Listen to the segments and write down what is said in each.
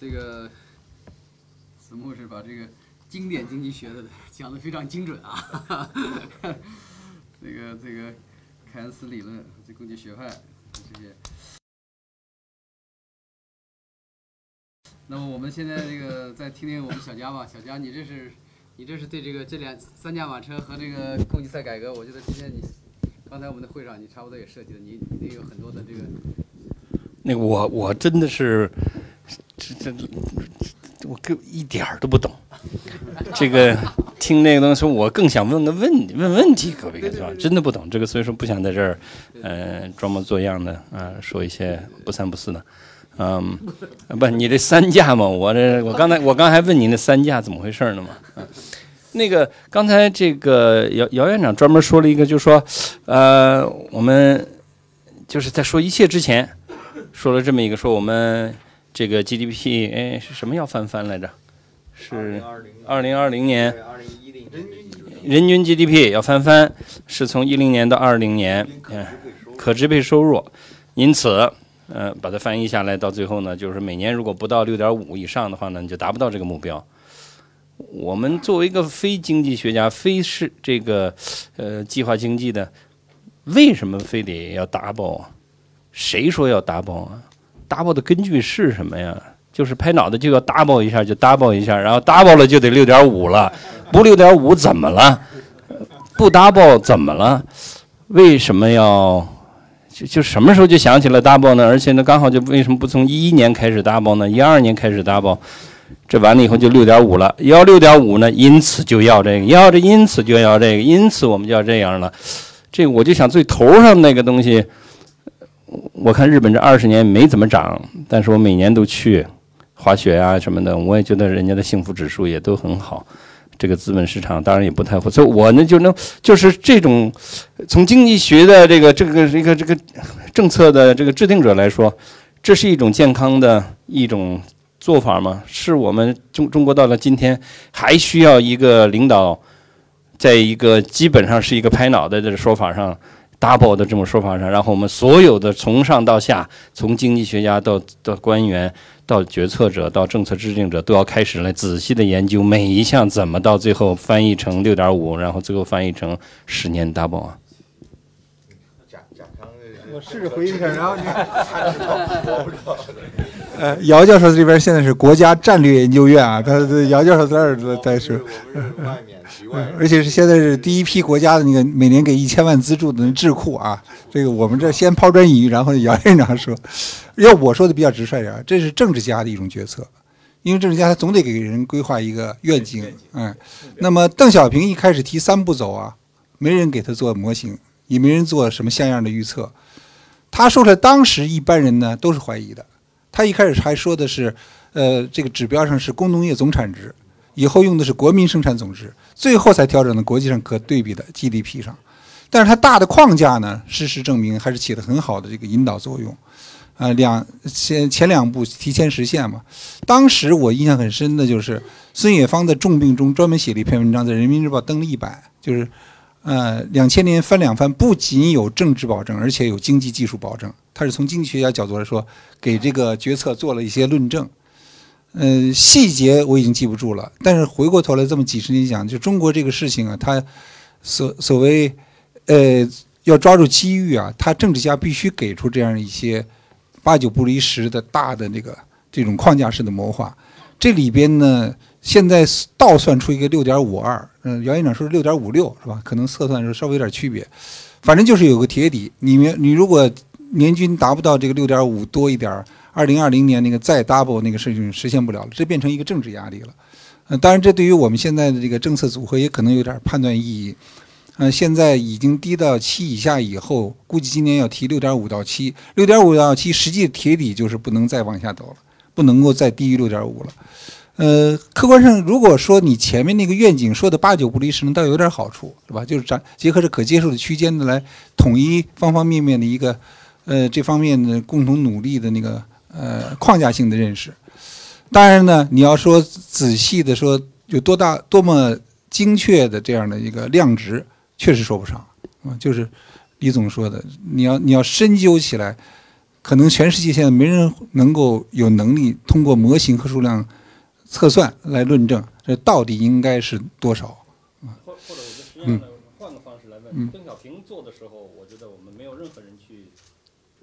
这个子木是把这个经典经济学的 讲的非常精准啊，这个这个凯恩斯理论、这供给学派这些。那么我们现在这个再听听我们小佳吧，小佳，你这是你这是对这个这两三驾马车和这个供给侧改革，我觉得今天你刚才我们的会上你差不多也设计了，你你有很多的这个。那个我我真的是这这我更一点儿都不懂，这个听那个东西，我更想问个问问问题，各位是吧？真的不懂这个，所以说不想在这儿呃装模作样的啊说一些不三不四的。嗯，不，你这三架嘛，我这我刚才我刚才问你那三架怎么回事呢嘛？嗯那个刚才这个姚姚院长专门说了一个，就是说，呃，我们就是在说一切之前，说了这么一个，说我们这个 GDP，哎，是什么要翻番来着？是二零二零年，人均 GDP 要翻番，是从一零年到二零年，嗯，可支配收入，因此。呃，把它翻译下来，到最后呢，就是每年如果不到六点五以上的话呢，你就达不到这个目标。我们作为一个非经济学家，非是这个呃计划经济的，为什么非得要 double？谁说要 double 啊？double 的根据是什么呀？就是拍脑袋就要 double 一下，就 double 一下，然后 double 了就得六点五了，不六点五怎么了？不 double 怎么了？为什么要？就就什么时候就想起了 double 呢？而且呢，刚好就为什么不从一一年开始 double 呢？一二年开始 double，这完了以后就六点五了。要六点五呢，因此就要这个，要这因此就要这个，因此我们就要这样了。这我就想最头上那个东西，我看日本这二十年没怎么涨，但是我每年都去滑雪啊什么的，我也觉得人家的幸福指数也都很好。这个资本市场当然也不太好，所以我呢就能就是这种从经济学的这个这个这个这个政策的这个制定者来说，这是一种健康的一种做法吗？是我们中中国到了今天还需要一个领导，在一个基本上是一个拍脑袋的说法上。Double 的这种说法上，然后我们所有的从上到下，从经济学家到到官员，到决策者，到政策制定者，都要开始来仔细的研究每一项怎么到最后翻译成六点五，然后最后翻译成十年 double 啊。我试着回应一下，然后你我不知道。呃，姚教授这边现在是国家战略研究院啊，他姚教授在这儿在说。外面。而且是现在是第一批国家的那个每年给一千万资助的智库啊，这个我们这先抛砖引玉，然后杨院长说，要我说的比较直率点，这是政治家的一种决策，因为政治家他总得给人规划一个愿景，嗯，那么邓小平一开始提三步走啊，没人给他做模型，也没人做什么像样的预测，他说出来，当时一般人呢都是怀疑的，他一开始还说的是，呃，这个指标上是工农业总产值。以后用的是国民生产总值，最后才调整到国际上可对比的 GDP 上。但是它大的框架呢，事实证明还是起了很好的这个引导作用。啊，两前前两步提前实现嘛。当时我印象很深的就是孙冶方在重病中专门写了一篇文章，在人民日报登了一版，就是呃两千年翻两番，不仅有政治保证，而且有经济技术保证。他是从经济学家角度来说，给这个决策做了一些论证。嗯，细节我已经记不住了。但是回过头来这么几十年讲，就中国这个事情啊，它所所谓呃要抓住机遇啊，他政治家必须给出这样一些八九不离十的大的那个这种框架式的谋划。这里边呢，现在倒算出一个六点五二，嗯，姚院长说是六点五六，是吧？可能测算的时候稍微有点区别，反正就是有个铁底。你们你如果年均达不到这个六点五多一点儿。二零二零年那个再 double 那个事情实现不了了，这变成一个政治压力了。呃，当然这对于我们现在的这个政策组合也可能有点判断意义。呃，现在已经低到七以下以后，估计今年要提六点五到七，六点五到七，实际铁底就是不能再往下走了，不能够再低于六点五了。呃，客观上如果说你前面那个愿景说的八九不离十，倒有点好处，是吧？就是咱结合着可接受的区间的来统一方方面面的一个呃这方面的共同努力的那个。呃，框架性的认识，当然呢，你要说仔细的说有多大、多么精确的这样的一个量值，确实说不上啊。就是李总说的，你要你要深究起来，可能全世界现在没人能够有能力通过模型和数量测算来论证这到底应该是多少。或或者我就实际上换个方式来问，邓小平做的时候，我觉得我们没有任何人去，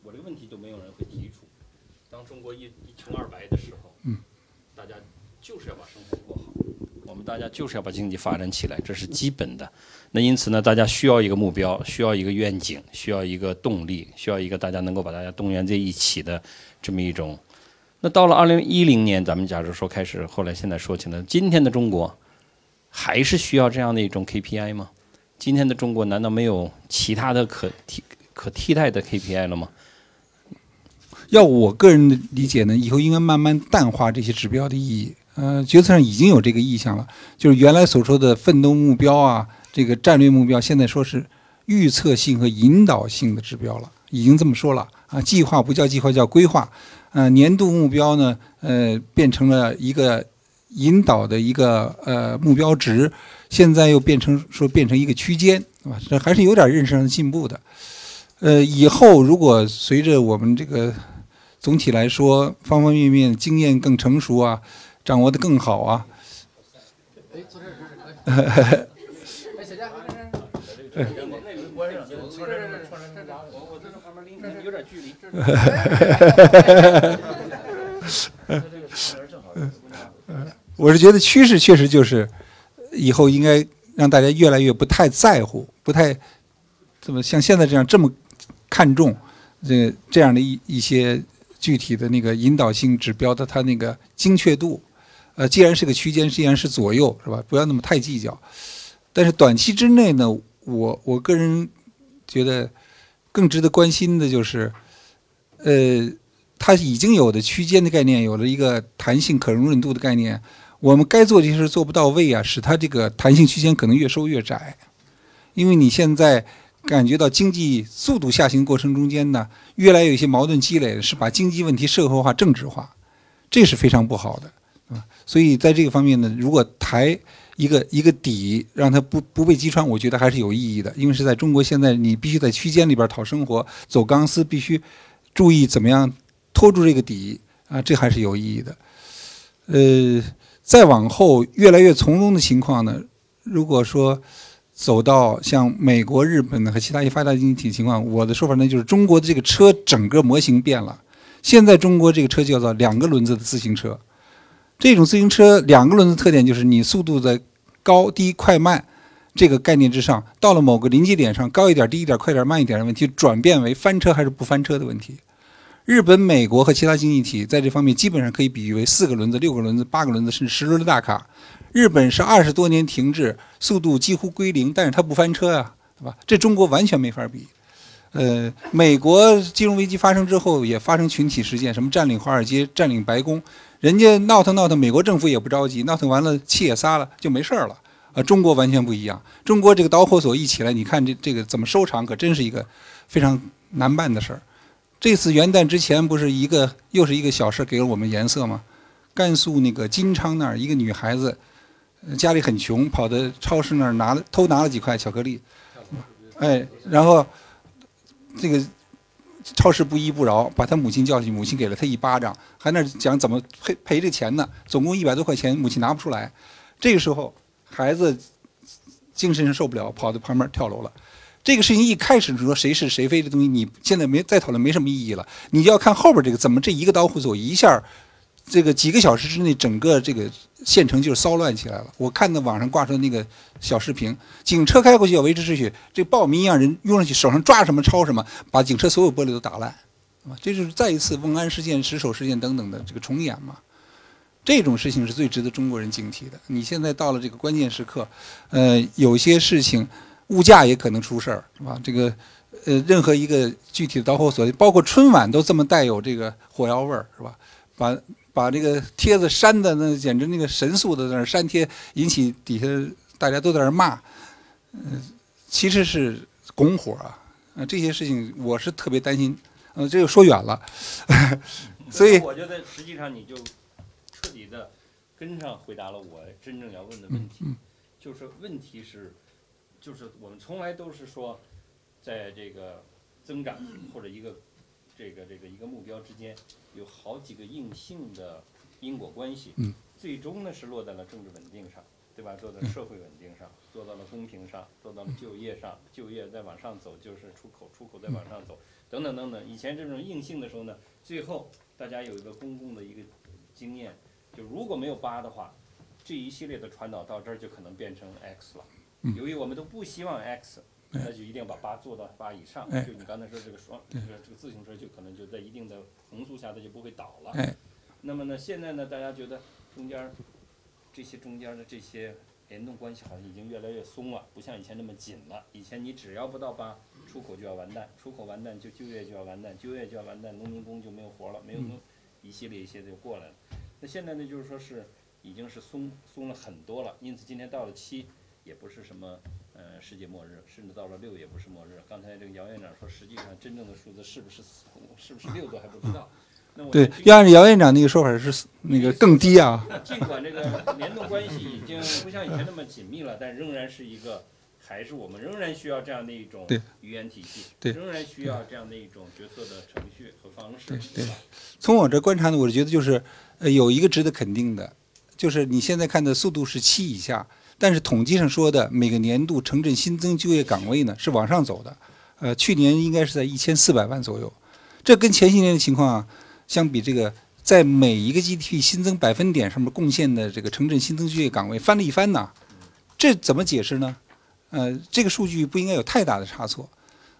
我这个问题就没有人会提出。当中国一一穷二白的时候，嗯，大家就是要把生活过好，我们大家就是要把经济发展起来，这是基本的。那因此呢，大家需要一个目标，需要一个愿景，需要一个动力，需要一个大家能够把大家动员在一起的这么一种。那到了二零一零年，咱们假如说开始，后来现在说起来，今天的中国还是需要这样的一种 KPI 吗？今天的中国难道没有其他的可替可替代的 KPI 了吗？要我个人的理解呢，以后应该慢慢淡化这些指标的意义。呃，决策上已经有这个意向了，就是原来所说的奋斗目标啊，这个战略目标，现在说是预测性和引导性的指标了，已经这么说了啊。计划不叫计划，叫规划。呃，年度目标呢，呃，变成了一个引导的一个呃目标值，现在又变成说变成一个区间，对吧？这还是有点认识上的进步的。呃，以后如果随着我们这个总体来说方方面面经验更成熟啊。掌握的更好啊！哎，坐这儿坐这儿。哎，小佳，这这。我我我这旁边有点距离。我是觉得趋势确实就是，以后应该让大家越来越不太在乎，不太怎么像现在这样这么看重这这样的一一些具体的那个引导性指标的它那个精确度。呃，既然是个区间，既然是左右，是吧？不要那么太计较。但是短期之内呢，我我个人觉得更值得关心的就是，呃，它已经有的区间的概念，有了一个弹性可容忍度的概念。我们该做的事做不到位啊，使它这个弹性区间可能越收越窄。因为你现在感觉到经济速度下行过程中间呢，越来有一些矛盾积累，是把经济问题社会化、政治化，这是非常不好的。啊，所以在这个方面呢，如果抬一个一个底，让它不不被击穿，我觉得还是有意义的。因为是在中国现在，你必须在区间里边讨生活，走钢丝，必须注意怎么样拖住这个底啊，这还是有意义的。呃，再往后越来越从容的情况呢，如果说走到像美国、日本和其他一些发达经济体情况，我的说法呢就是中国的这个车整个模型变了。现在中国这个车叫做两个轮子的自行车。这种自行车两个轮子特点就是你速度在高低快慢这个概念之上，到了某个临界点上，高一点、低一点、快一点、慢一点的问题，转变为翻车还是不翻车的问题。日本、美国和其他经济体在这方面基本上可以比喻为四个轮子、六个轮子、八个轮子甚至十轮的大卡。日本是二十多年停滞，速度几乎归零，但是它不翻车啊，对吧？这中国完全没法比。呃，美国金融危机发生之后也发生群体事件，什么占领华尔街、占领白宫。人家闹腾闹腾，美国政府也不着急，闹腾完了气也撒了，就没事儿了。啊，中国完全不一样。中国这个导火索一起来，你看这这个怎么收场，可真是一个非常难办的事儿。这次元旦之前不是一个又是一个小事给了我们颜色吗？甘肃那个金昌那儿一个女孩子，家里很穷，跑到超市那儿拿了偷拿了几块巧克力，哎，然后这个。超市不依不饶，把他母亲叫去，母亲给了他一巴掌，还那讲怎么赔赔这钱呢？总共一百多块钱，母亲拿不出来。这个时候，孩子精神受不了，跑到旁边跳楼了。这个事情一开始说谁是谁非的东西，你现在没再讨论没什么意义了。你就要看后边这个怎么这一个导火索一下。这个几个小时之内，整个这个县城就是骚乱起来了。我看到网上挂出的那个小视频，警车开过去要维持秩序，这暴民一样人拥上去，手上抓什么抄什么，把警车所有玻璃都打烂，啊，这就是再一次瓮安事件、石首事件等等的这个重演嘛。这种事情是最值得中国人警惕的。你现在到了这个关键时刻，呃，有些事情，物价也可能出事儿，是吧？这个，呃，任何一个具体的导火索，包括春晚都这么带有这个火药味儿，是吧？把把这个帖子删的那简直那个神速的在那删帖，引起底下大家都在那骂，嗯，其实是拱火啊，啊这些事情我是特别担心，呃这个说远了，所以我觉得实际上你就彻底的跟上回答了我真正要问的问题，就是问题是，就是我们从来都是说，在这个增长或者一个这个这个一个目标之间有好几个硬性的因果关系，嗯，最终呢是落在了政治稳定上，对吧？做到社会稳定上，做到了公平上，做到了就业上，就业再往上走就是出口，出口再往上走，等等等等。以前这种硬性的时候呢，最后大家有一个公共的一个经验，就如果没有八的话，这一系列的传导到这儿就可能变成 X 了。由于我们都不希望 X。那就一定要把八做到八以上。就你刚才说这个双，这个这个自行车就可能就在一定的红速下，它就不会倒了。那么呢，现在呢，大家觉得中间这些中间的这些联动关系好像已经越来越松了，不像以前那么紧了。以前你只要不到八，出口就要完蛋，出口完蛋就就业就要完蛋，就业就要完蛋，农民工就没有活了，没有农，一系列一系列就过来了。那现在呢，就是说是已经是松松了很多了。因此今天到了七，也不是什么。呃，世界末日，甚至到了六也不是末日。刚才这个姚院长说，实际上真正的数字是不是四，是不是六都还不知道。对，要按照姚院长那个说法是那个更低啊。尽管这个联动关系已经不像以前那么紧密了，但仍然是一个，还是我们仍然需要这样的一种语言体系，仍然需要这样的一种决策的程序和方式。对对。从我这观察呢，我觉得就是呃有一个值得肯定的，就是你现在看的速度是七以下。但是统计上说的每个年度城镇新增就业岗位呢是往上走的，呃，去年应该是在一千四百万左右，这跟前些年的情况啊相比，这个在每一个 GDP 新增百分点上面贡献的这个城镇新增就业岗位翻了一番呐，这怎么解释呢？呃，这个数据不应该有太大的差错，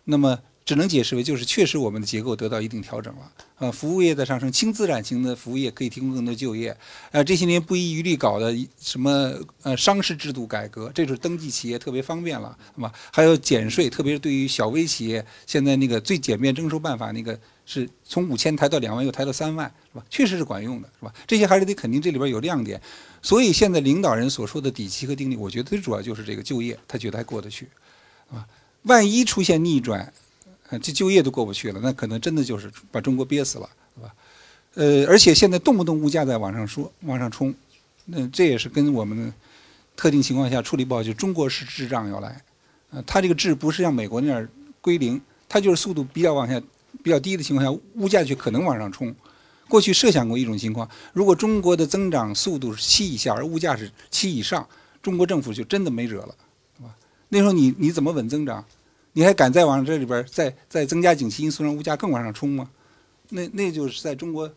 那么。只能解释为就是确实我们的结构得到一定调整了，呃，服务业的上升，轻资产型的服务业可以提供更多就业，呃，这些年不遗余力搞的什么呃商事制度改革，这就是登记企业特别方便了，是吧？还有减税，特别是对于小微企业，现在那个最简便征收办法那个是从五千抬到两万，又抬到三万，是吧？确实是管用的，是吧？这些还是得肯定这里边有亮点，所以现在领导人所说的底气和定力，我觉得最主要就是这个就业，他觉得还过得去，啊，万一出现逆转。这就业都过不去了，那可能真的就是把中国憋死了，是吧？呃，而且现在动不动物价在往上说、往上冲，那这也是跟我们特定情况下处理不好，就中国式滞胀要来。呃，它这个滞不是像美国那样归零，它就是速度比较往下、比较低的情况下，物价就可能往上冲。过去设想过一种情况，如果中国的增长速度是七以下，而物价是七以上，中国政府就真的没辙了，是吧？那时候你你怎么稳增长？你还敢再往这里边再再增加景气因素，让物价更往上冲吗？那那就是在中国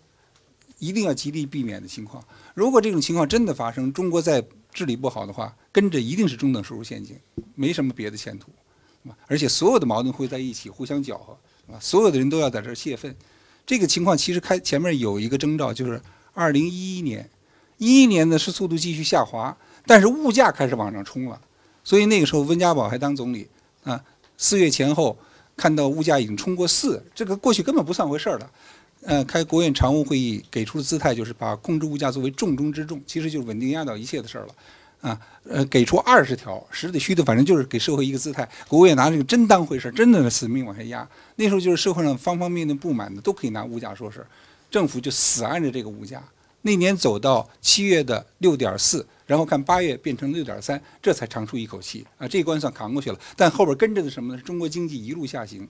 一定要极力避免的情况。如果这种情况真的发生，中国在治理不好的话，跟着一定是中等收入陷阱，没什么别的前途，而且所有的矛盾会在一起互相搅和，所有的人都要在这泄愤。这个情况其实开前面有一个征兆，就是二零一一年，一一年呢是速度继续下滑，但是物价开始往上冲了，所以那个时候温家宝还当总理啊。四月前后，看到物价已经冲过四，这个过去根本不算回事儿了。呃，开国务院常务会议给出的姿态就是把控制物价作为重中之重，其实就是稳定压倒一切的事儿了。啊，呃，给出二十条，实的虚的，反正就是给社会一个姿态。国务院拿这个真当回事儿，真的死命往下压。那时候就是社会上方方面面不满的都可以拿物价说事儿，政府就死按着这个物价。那年走到七月的六点四。然后看八月变成六点三，这才长出一口气啊！这一关算扛过去了，但后边跟着的什么呢？中国经济一路下行，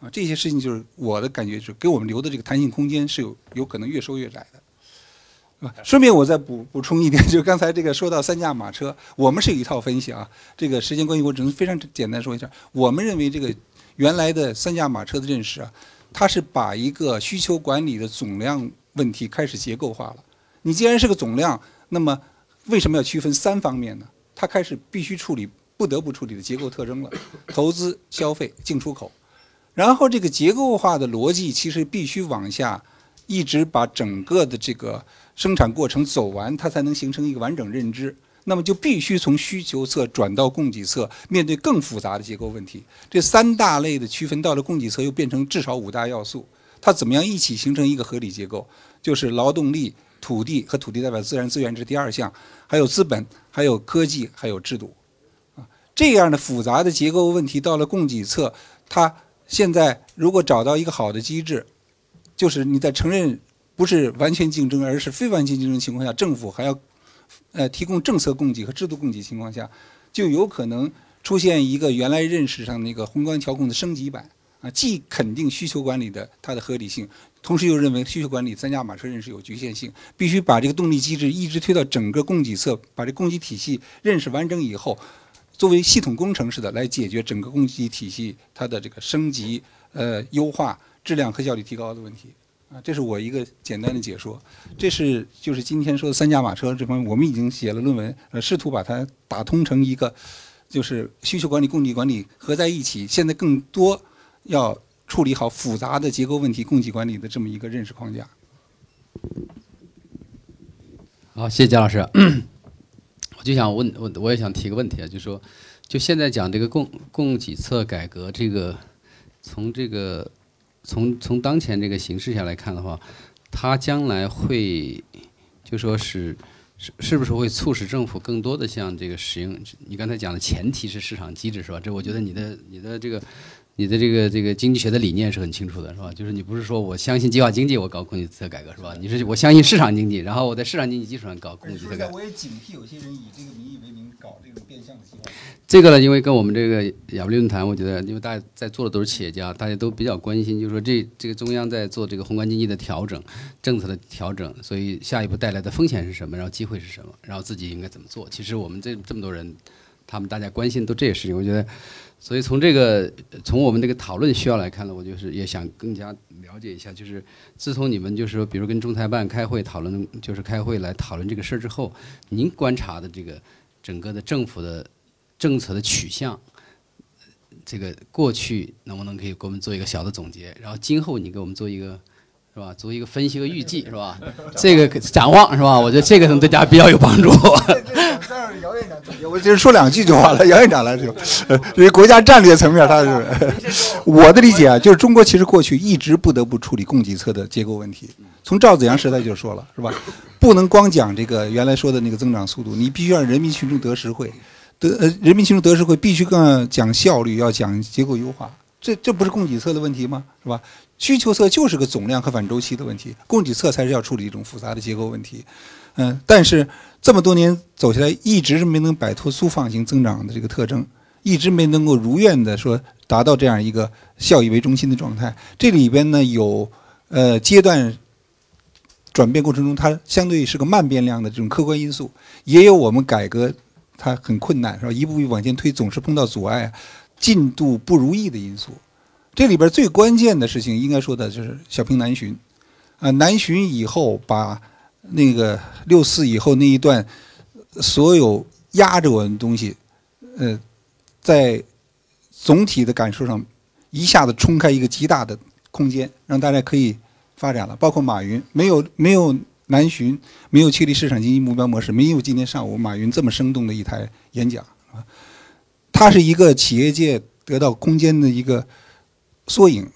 啊，这些事情就是我的感觉就是给我们留的这个弹性空间是有有可能越收越窄的，啊。顺便我再补补充一点，就刚才这个说到三驾马车，我们是有一套分析啊。这个时间关系，我只能非常简单说一下。我们认为这个原来的三驾马车的认识啊，它是把一个需求管理的总量问题开始结构化了。你既然是个总量，那么为什么要区分三方面呢？它开始必须处理、不得不处理的结构特征了：投资、消费、进出口。然后这个结构化的逻辑其实必须往下，一直把整个的这个生产过程走完，它才能形成一个完整认知。那么就必须从需求侧转到供给侧，面对更复杂的结构问题。这三大类的区分到了供给侧又变成至少五大要素，它怎么样一起形成一个合理结构？就是劳动力。土地和土地代表自然资源，这是第二项，还有资本，还有科技，还有制度，啊，这样的复杂的结构问题到了供给侧，它现在如果找到一个好的机制，就是你在承认不是完全竞争，而是非完全竞争情况下，政府还要呃提供政策供给和制度供给情况下，就有可能出现一个原来认识上那个宏观调控的升级版，啊，既肯定需求管理的它的合理性，同时又认为需求管理三驾马车认识有局限性，必须把这个动力机制一直推到整个供给侧，把这供给体系认识完整以后，作为系统工程似的来解决整个供给体系它的这个升级、呃优化、质量和效率提高的问题。啊，这是我一个简单的解说。这是就是今天说的三驾马车这方面，我们已经写了论文，呃，试图把它打通成一个，就是需求管理、供给管理合在一起。现在更多。要处理好复杂的结构问题、供给管理的这么一个认识框架。好，谢谢姜老师。我就想问，我我也想提个问题啊，就是说，就现在讲这个供供给侧改革，这个从这个从从当前这个形势下来看的话，它将来会就说是是是不是会促使政府更多的像这个使用？你刚才讲的前提是市场机制是吧？这我觉得你的你的这个。你的这个这个经济学的理念是很清楚的，是吧？就是你不是说我相信计划经济，我搞供给侧改革，是吧？你是我相信市场经济，然后我在市场经济基础上搞供给侧改革。我也警惕有些人以这个名义为名搞这种变相的计划。这个呢，因为跟我们这个亚布力论坛，我觉得因为大家在座的都是企业家，大家都比较关心，就是说这这个中央在做这个宏观经济的调整、政策的调整，所以下一步带来的风险是什么？然后机会是什么？然后自己应该怎么做？其实我们这这么多人，他们大家关心都这些事情，我觉得。所以从这个从我们这个讨论需要来看呢，我就是也想更加了解一下，就是自从你们就是说，比如跟仲裁办开会讨论，就是开会来讨论这个事儿之后，您观察的这个整个的政府的政策的取向，这个过去能不能可以给我们做一个小的总结？然后今后你给我们做一个。是吧？做一个分析和预计，是吧？这个展望是吧？我觉得这个能对大家比较有帮助。姚院长，我就是说两句就完了。姚院长来就，因为国家战略层面，他是我的理解啊，就是中国其实过去一直不得不处理供给侧的结构问题。从赵子阳时代就说了，是吧？不能光讲这个原来说的那个增长速度，你必须让人民群众得实惠，得呃人民群众得实惠，必须更讲效率，要讲结构优化。这这不是供给侧的问题吗？是吧？需求侧就是个总量和反周期的问题，供给侧才是要处理一种复杂的结构问题。嗯，但是这么多年走下来，一直是没能摆脱粗放型增长的这个特征，一直没能够如愿的说达到这样一个效益为中心的状态。这里边呢有呃阶段转变过程中，它相对是个慢变量的这种客观因素，也有我们改革它很困难是吧？一步一步往前推，总是碰到阻碍。进度不如意的因素，这里边最关键的事情应该说的就是小平南巡，啊，南巡以后把那个六四以后那一段所有压着我的东西，呃，在总体的感受上一下子冲开一个极大的空间，让大家可以发展了。包括马云，没有没有南巡，没有确立市场经济目标模式，没有今天上午马云这么生动的一台演讲啊。它是一个企业界得到空间的一个缩影，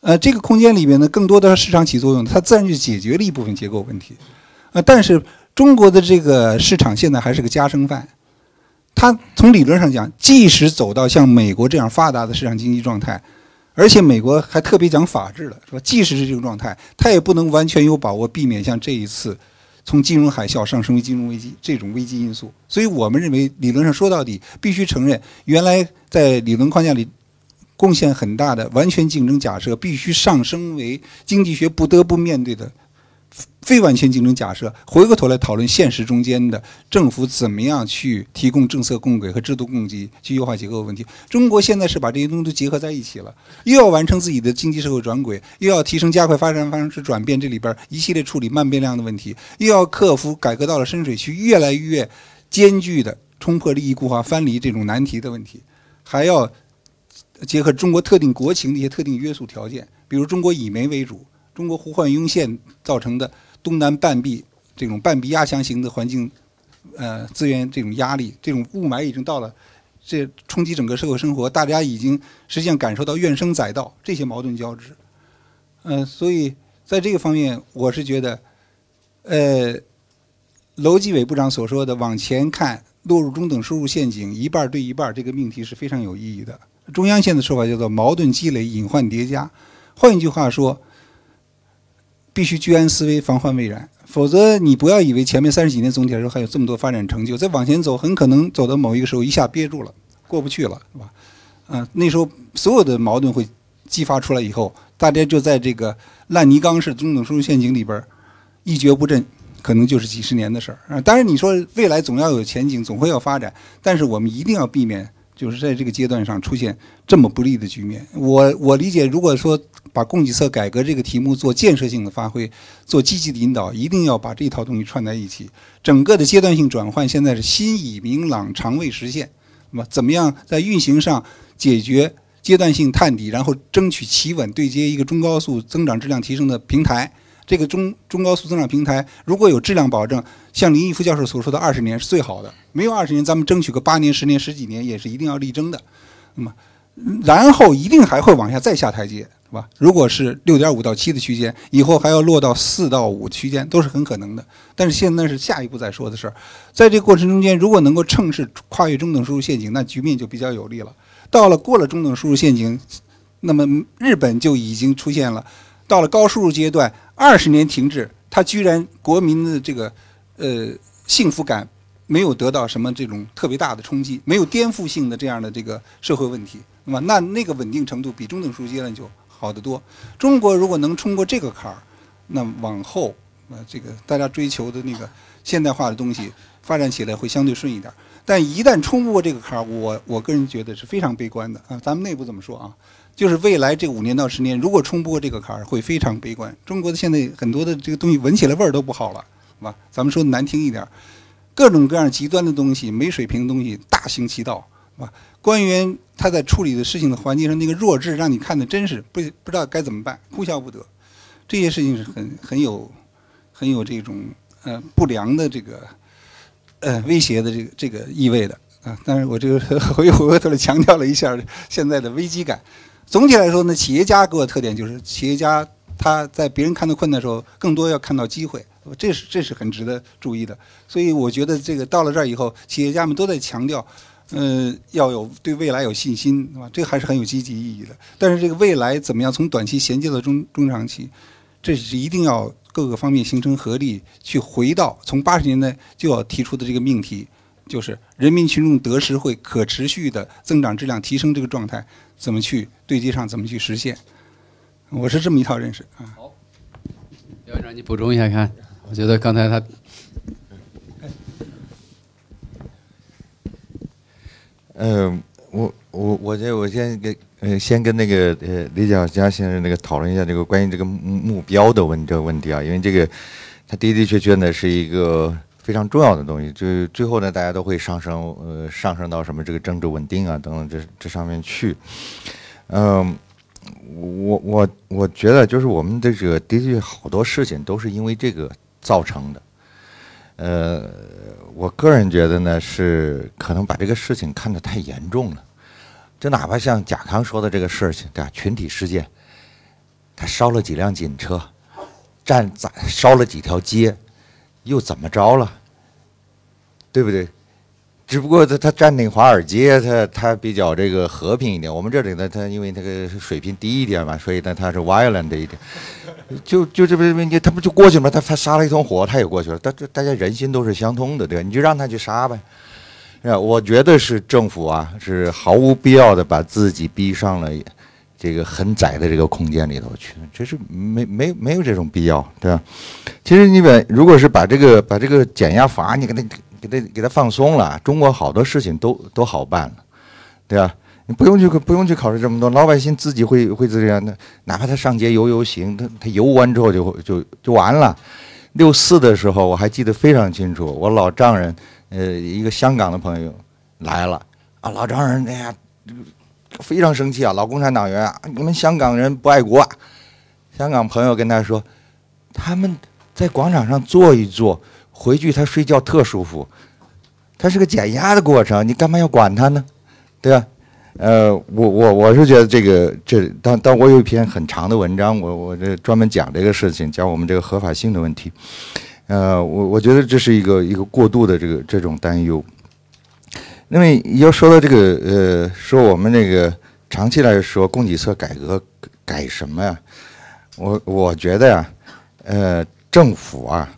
呃，这个空间里面呢，更多的市场起作用，它自然就解决了一部分结构问题，呃，但是中国的这个市场现在还是个加生饭，它从理论上讲，即使走到像美国这样发达的市场经济状态，而且美国还特别讲法治了，是吧？即使是这种状态，它也不能完全有把握避免像这一次。从金融海啸上升为金融危机这种危机因素，所以我们认为理论上说到底必须承认，原来在理论框架里贡献很大的完全竞争假设必须上升为经济学不得不面对的。非完全竞争假设，回过头来讨论现实中间的政府怎么样去提供政策供给和制度供给，去优化结构问题。中国现在是把这些东西都结合在一起了，又要完成自己的经济社会转轨，又要提升加快发展方式转变，这里边一系列处理慢变量的问题，又要克服改革到了深水区越来越艰巨的冲破利益固化藩篱这种难题的问题，还要结合中国特定国情的一些特定约束条件，比如中国以煤为主，中国胡汉庸线造成的。东南半壁这种半壁压强型的环境，呃，资源这种压力，这种雾霾已经到了，这冲击整个社会生活，大家已经实际上感受到怨声载道，这些矛盾交织，嗯，所以在这个方面，我是觉得，呃，楼继伟部长所说的往前看落入中等收入陷阱一半对一半这个命题是非常有意义的。中央现在说法叫做矛盾积累，隐患叠加，换一句话说。必须居安思危，防患未然。否则，你不要以为前面三十几年总体来说还有这么多发展成就，再往前走，很可能走到某一个时候一下憋住了，过不去了，是吧？嗯，那时候所有的矛盾会激发出来以后，大家就在这个烂泥缸式中等收入陷阱里边一蹶不振，可能就是几十年的事儿啊。当然，你说未来总要有前景，总会要发展，但是我们一定要避免。就是在这个阶段上出现这么不利的局面，我我理解，如果说把供给侧改革这个题目做建设性的发挥，做积极的引导，一定要把这套东西串在一起。整个的阶段性转换现在是心已明朗，常未实现。那么怎么样在运行上解决阶段性探底，然后争取企稳对接一个中高速增长质量提升的平台？这个中中高速增长平台如果有质量保证，像林毅夫教授所说的二十年是最好的。没有二十年，咱们争取个八年、十年、十几年也是一定要力争的。那么，然后一定还会往下再下台阶，是吧？如果是六点五到七的区间，以后还要落到四到五区间，都是很可能的。但是现在是下一步再说的事儿。在这个过程中间，如果能够趁势跨越中等收入陷阱，那局面就比较有利了。到了过了中等收入陷阱，那么日本就已经出现了，到了高收入阶段。二十年停滞，他居然国民的这个呃幸福感没有得到什么这种特别大的冲击，没有颠覆性的这样的这个社会问题，那么那那个稳定程度比中等收入阶段就好得多。中国如果能冲过这个坎儿，那往后啊这个大家追求的那个现代化的东西发展起来会相对顺一点。但一旦冲不过这个坎儿，我我个人觉得是非常悲观的啊。咱们内部怎么说啊？就是未来这五年到十年，如果冲不过这个坎儿，会非常悲观。中国的现在很多的这个东西闻起来味儿都不好了，是吧？咱们说的难听一点，各种各样极端的东西、没水平的东西大行其道，是吧？官员他在处理的事情的环节上那个弱智，让你看的真是不不知道该怎么办，哭笑不得。这些事情是很很有很有这种呃不良的这个呃威胁的这个这个意味的啊。但是我这个回回过头来强调了一下现在的危机感。总体来说呢，企业家给我特点就是，企业家他在别人看到困难的时候，更多要看到机会，这是这是很值得注意的。所以我觉得这个到了这儿以后，企业家们都在强调，呃，要有对未来有信心，是吧？这还是很有积极意义的。但是这个未来怎么样从短期衔接到中中长期，这是一定要各个方面形成合力，去回到从八十年代就要提出的这个命题，就是人民群众得实惠、可持续的增长质量提升这个状态。怎么去对接上？怎么去实现？我是这么一套认识啊。好，廖院长，你补充一下看。我觉得刚才他，嗯，我我我这我先跟呃先跟那个呃李小佳先生那个讨论一下这个关于这个目目标的问这个问题啊，因为这个他的的确确呢是一个。非常重要的东西，就最后呢，大家都会上升，呃，上升到什么这个政治稳定啊等等这这上面去。嗯，我我我觉得就是我们这个的确好多事情都是因为这个造成的。呃，我个人觉得呢是可能把这个事情看得太严重了。就哪怕像贾康说的这个事情，对吧？群体事件，他烧了几辆警车，占咋烧了几条街。又怎么着了？对不对？只不过他他占领华尔街，他他比较这个和平一点。我们这里呢，他因为那个水平低一点嘛，所以呢他是 violent 一点。就就这不你他不就过去吗？他他杀了一通火，他也过去了。大大家人心都是相通的，对吧？你就让他去杀呗。啊，我觉得是政府啊，是毫无必要的把自己逼上了。这个很窄的这个空间里头去，这是没没没有这种必要，对吧？其实你把如果是把这个把这个减压阀你给它给它给它放松了，中国好多事情都都好办了，对吧？你不用去不用去考虑这么多，老百姓自己会会自然的，哪怕他上街游游行，他他游完之后就就就完了。六四的时候我还记得非常清楚，我老丈人呃一个香港的朋友来了啊，老丈人哎呀。非常生气啊！老共产党员啊，你们香港人不爱国啊！香港朋友跟他说，他们在广场上坐一坐，回去他睡觉特舒服，他是个减压的过程，你干嘛要管他呢？对吧？呃，我我我是觉得这个这，但但我有一篇很长的文章，我我这专门讲这个事情，讲我们这个合法性的问题。呃，我我觉得这是一个一个过度的这个这种担忧。因为要说到这个，呃，说我们那个长期来说供给侧改革改什么呀？我我觉得呀，呃，政府啊，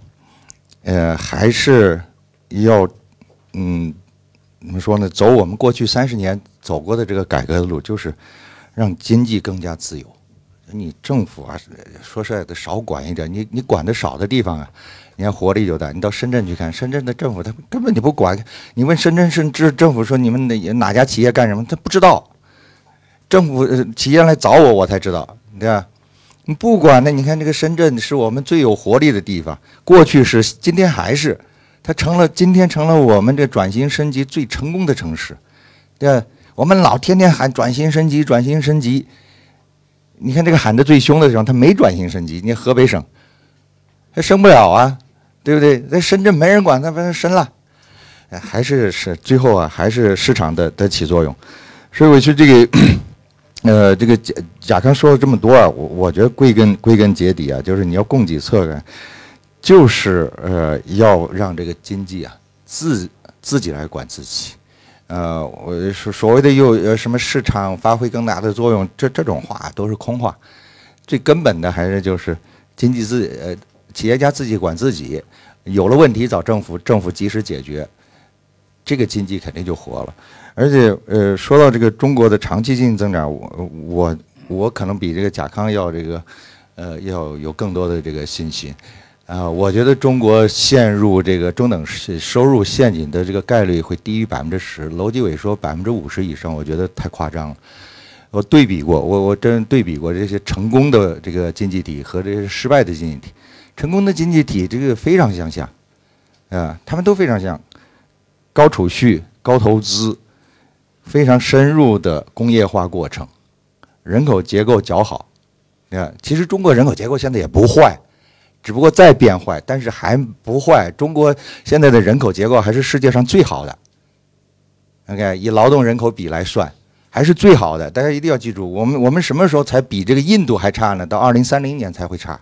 呃，还是要，嗯，怎么说呢？走我们过去三十年走过的这个改革的路，就是让经济更加自由。你政府啊，说实在的，少管一点。你你管的少的地方啊，你看活力就大。你到深圳去看，深圳的政府他根本就不管。你问深圳市政政府说你们哪哪家企业干什么，他不知道。政府企业来找我，我才知道，对吧？你不管那，你看这个深圳是我们最有活力的地方，过去是，今天还是，它成了今天成了我们这转型升级最成功的城市，对吧？我们老天天喊转型升级，转型升级。你看这个喊得最凶的时候，他没转型升级。你看河北省，他升不了啊，对不对？在深圳没人管，他反正升了，还是是最后啊，还是市场的的起作用。所以我说这个，呃，这个贾贾康说了这么多啊，我我觉得归根归根结底啊，就是你要供给侧呢，就是呃要让这个经济啊自自己来管自己。呃，我所所谓的又呃什么市场发挥更大的作用，这这种话都是空话。最根本的还是就是经济自呃企业家自己管自己，有了问题找政府，政府及时解决，这个经济肯定就活了。而且呃说到这个中国的长期经济增长，我我我可能比这个贾康要这个呃要有更多的这个信心。啊，我觉得中国陷入这个中等收入陷阱的这个概率会低于百分之十。楼继伟说百分之五十以上，我觉得太夸张了。我对比过，我我真对比过这些成功的这个经济体和这些失败的经济体。成功的经济体这个非常相像，啊，他们都非常像，高储蓄、高投资，非常深入的工业化过程，人口结构较好。你看，其实中国人口结构现在也不坏。只不过在变坏，但是还不坏。中国现在的人口结构还是世界上最好的。OK，以劳动人口比来算，还是最好的。大家一定要记住，我们我们什么时候才比这个印度还差呢？到二零三零年才会差，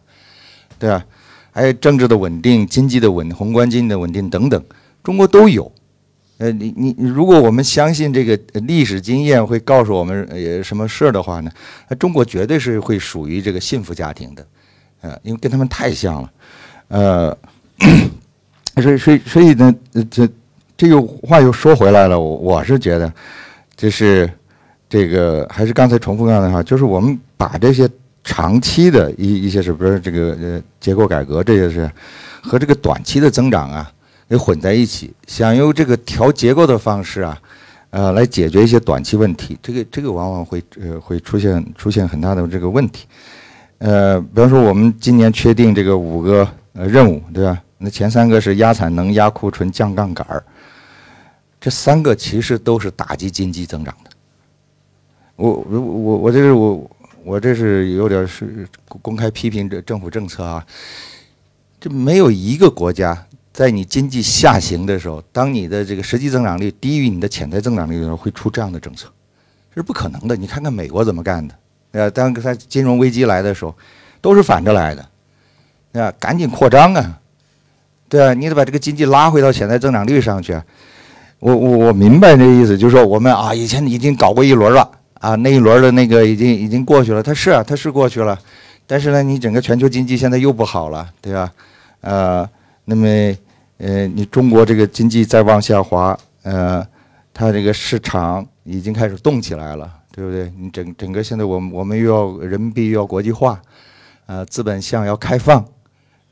对吧？还有政治的稳定、经济的稳、宏观经济的稳定等等，中国都有。呃，你你如果我们相信这个历史经验会告诉我们呃什么事儿的话呢？那中国绝对是会属于这个幸福家庭的。呃，因为跟他们太像了，呃，所以所以所以呢，这这个话又说回来了，我我是觉得，就是这个还是刚才重复刚才话，就是我们把这些长期的一一些是不是这个呃结构改革这些是和这个短期的增长啊给混在一起，想用这个调结构的方式啊，呃来解决一些短期问题，这个这个往往会呃会出现出现很大的这个问题。呃，比方说我们今年确定这个五个呃任务，对吧？那前三个是压产能、压库存、降杠杆儿，这三个其实都是打击经济增长的。我我我我这是我我这是有点是公开批评这政府政策啊。这没有一个国家在你经济下行的时候，当你的这个实际增长率低于你的潜在增长率的时候，会出这样的政策，这是不可能的。你看看美国怎么干的。呃，当它金融危机来的时候，都是反着来的，啊，赶紧扩张啊，对啊，你得把这个经济拉回到潜在增长率上去啊。我我我明白这意思，就是说我们啊，以前已经搞过一轮了，啊，那一轮的那个已经已经过去了，它是啊，它是过去了，但是呢，你整个全球经济现在又不好了，对吧？呃，那么呃，你中国这个经济再往下滑，呃，它这个市场已经开始动起来了。对不对？你整整个现在，我们我们又要人民币又要国际化，呃，资本项要开放。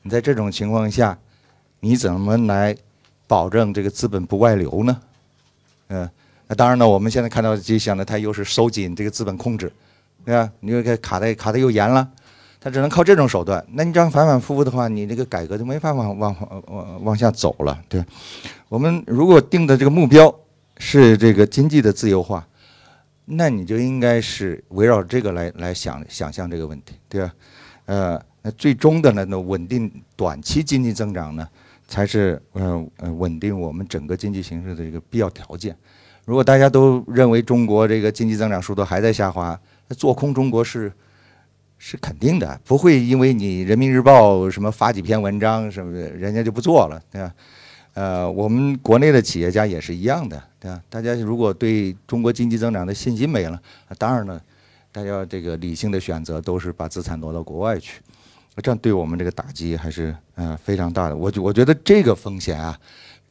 你在这种情况下，你怎么来保证这个资本不外流呢？嗯，当然了，我们现在看到的迹象呢，它又是收紧这个资本控制，对吧？你又给卡的卡的又严了，它只能靠这种手段。那你这样反反复复的话，你这个改革就没法往往往往下走了。对，我们如果定的这个目标是这个经济的自由化。那你就应该是围绕这个来来想想象这个问题，对吧？呃，那最终的呢，那稳定短期经济增长呢，才是呃呃稳定我们整个经济形势的一个必要条件。如果大家都认为中国这个经济增长速度还在下滑，那做空中国是是肯定的，不会因为你人民日报什么发几篇文章什么的，人家就不做了，对吧？呃，我们国内的企业家也是一样的，对吧？大家如果对中国经济增长的信心没了，当然了，大家这个理性的选择都是把资产挪到国外去，那这样对我们这个打击还是呃非常大的。我我觉得这个风险啊，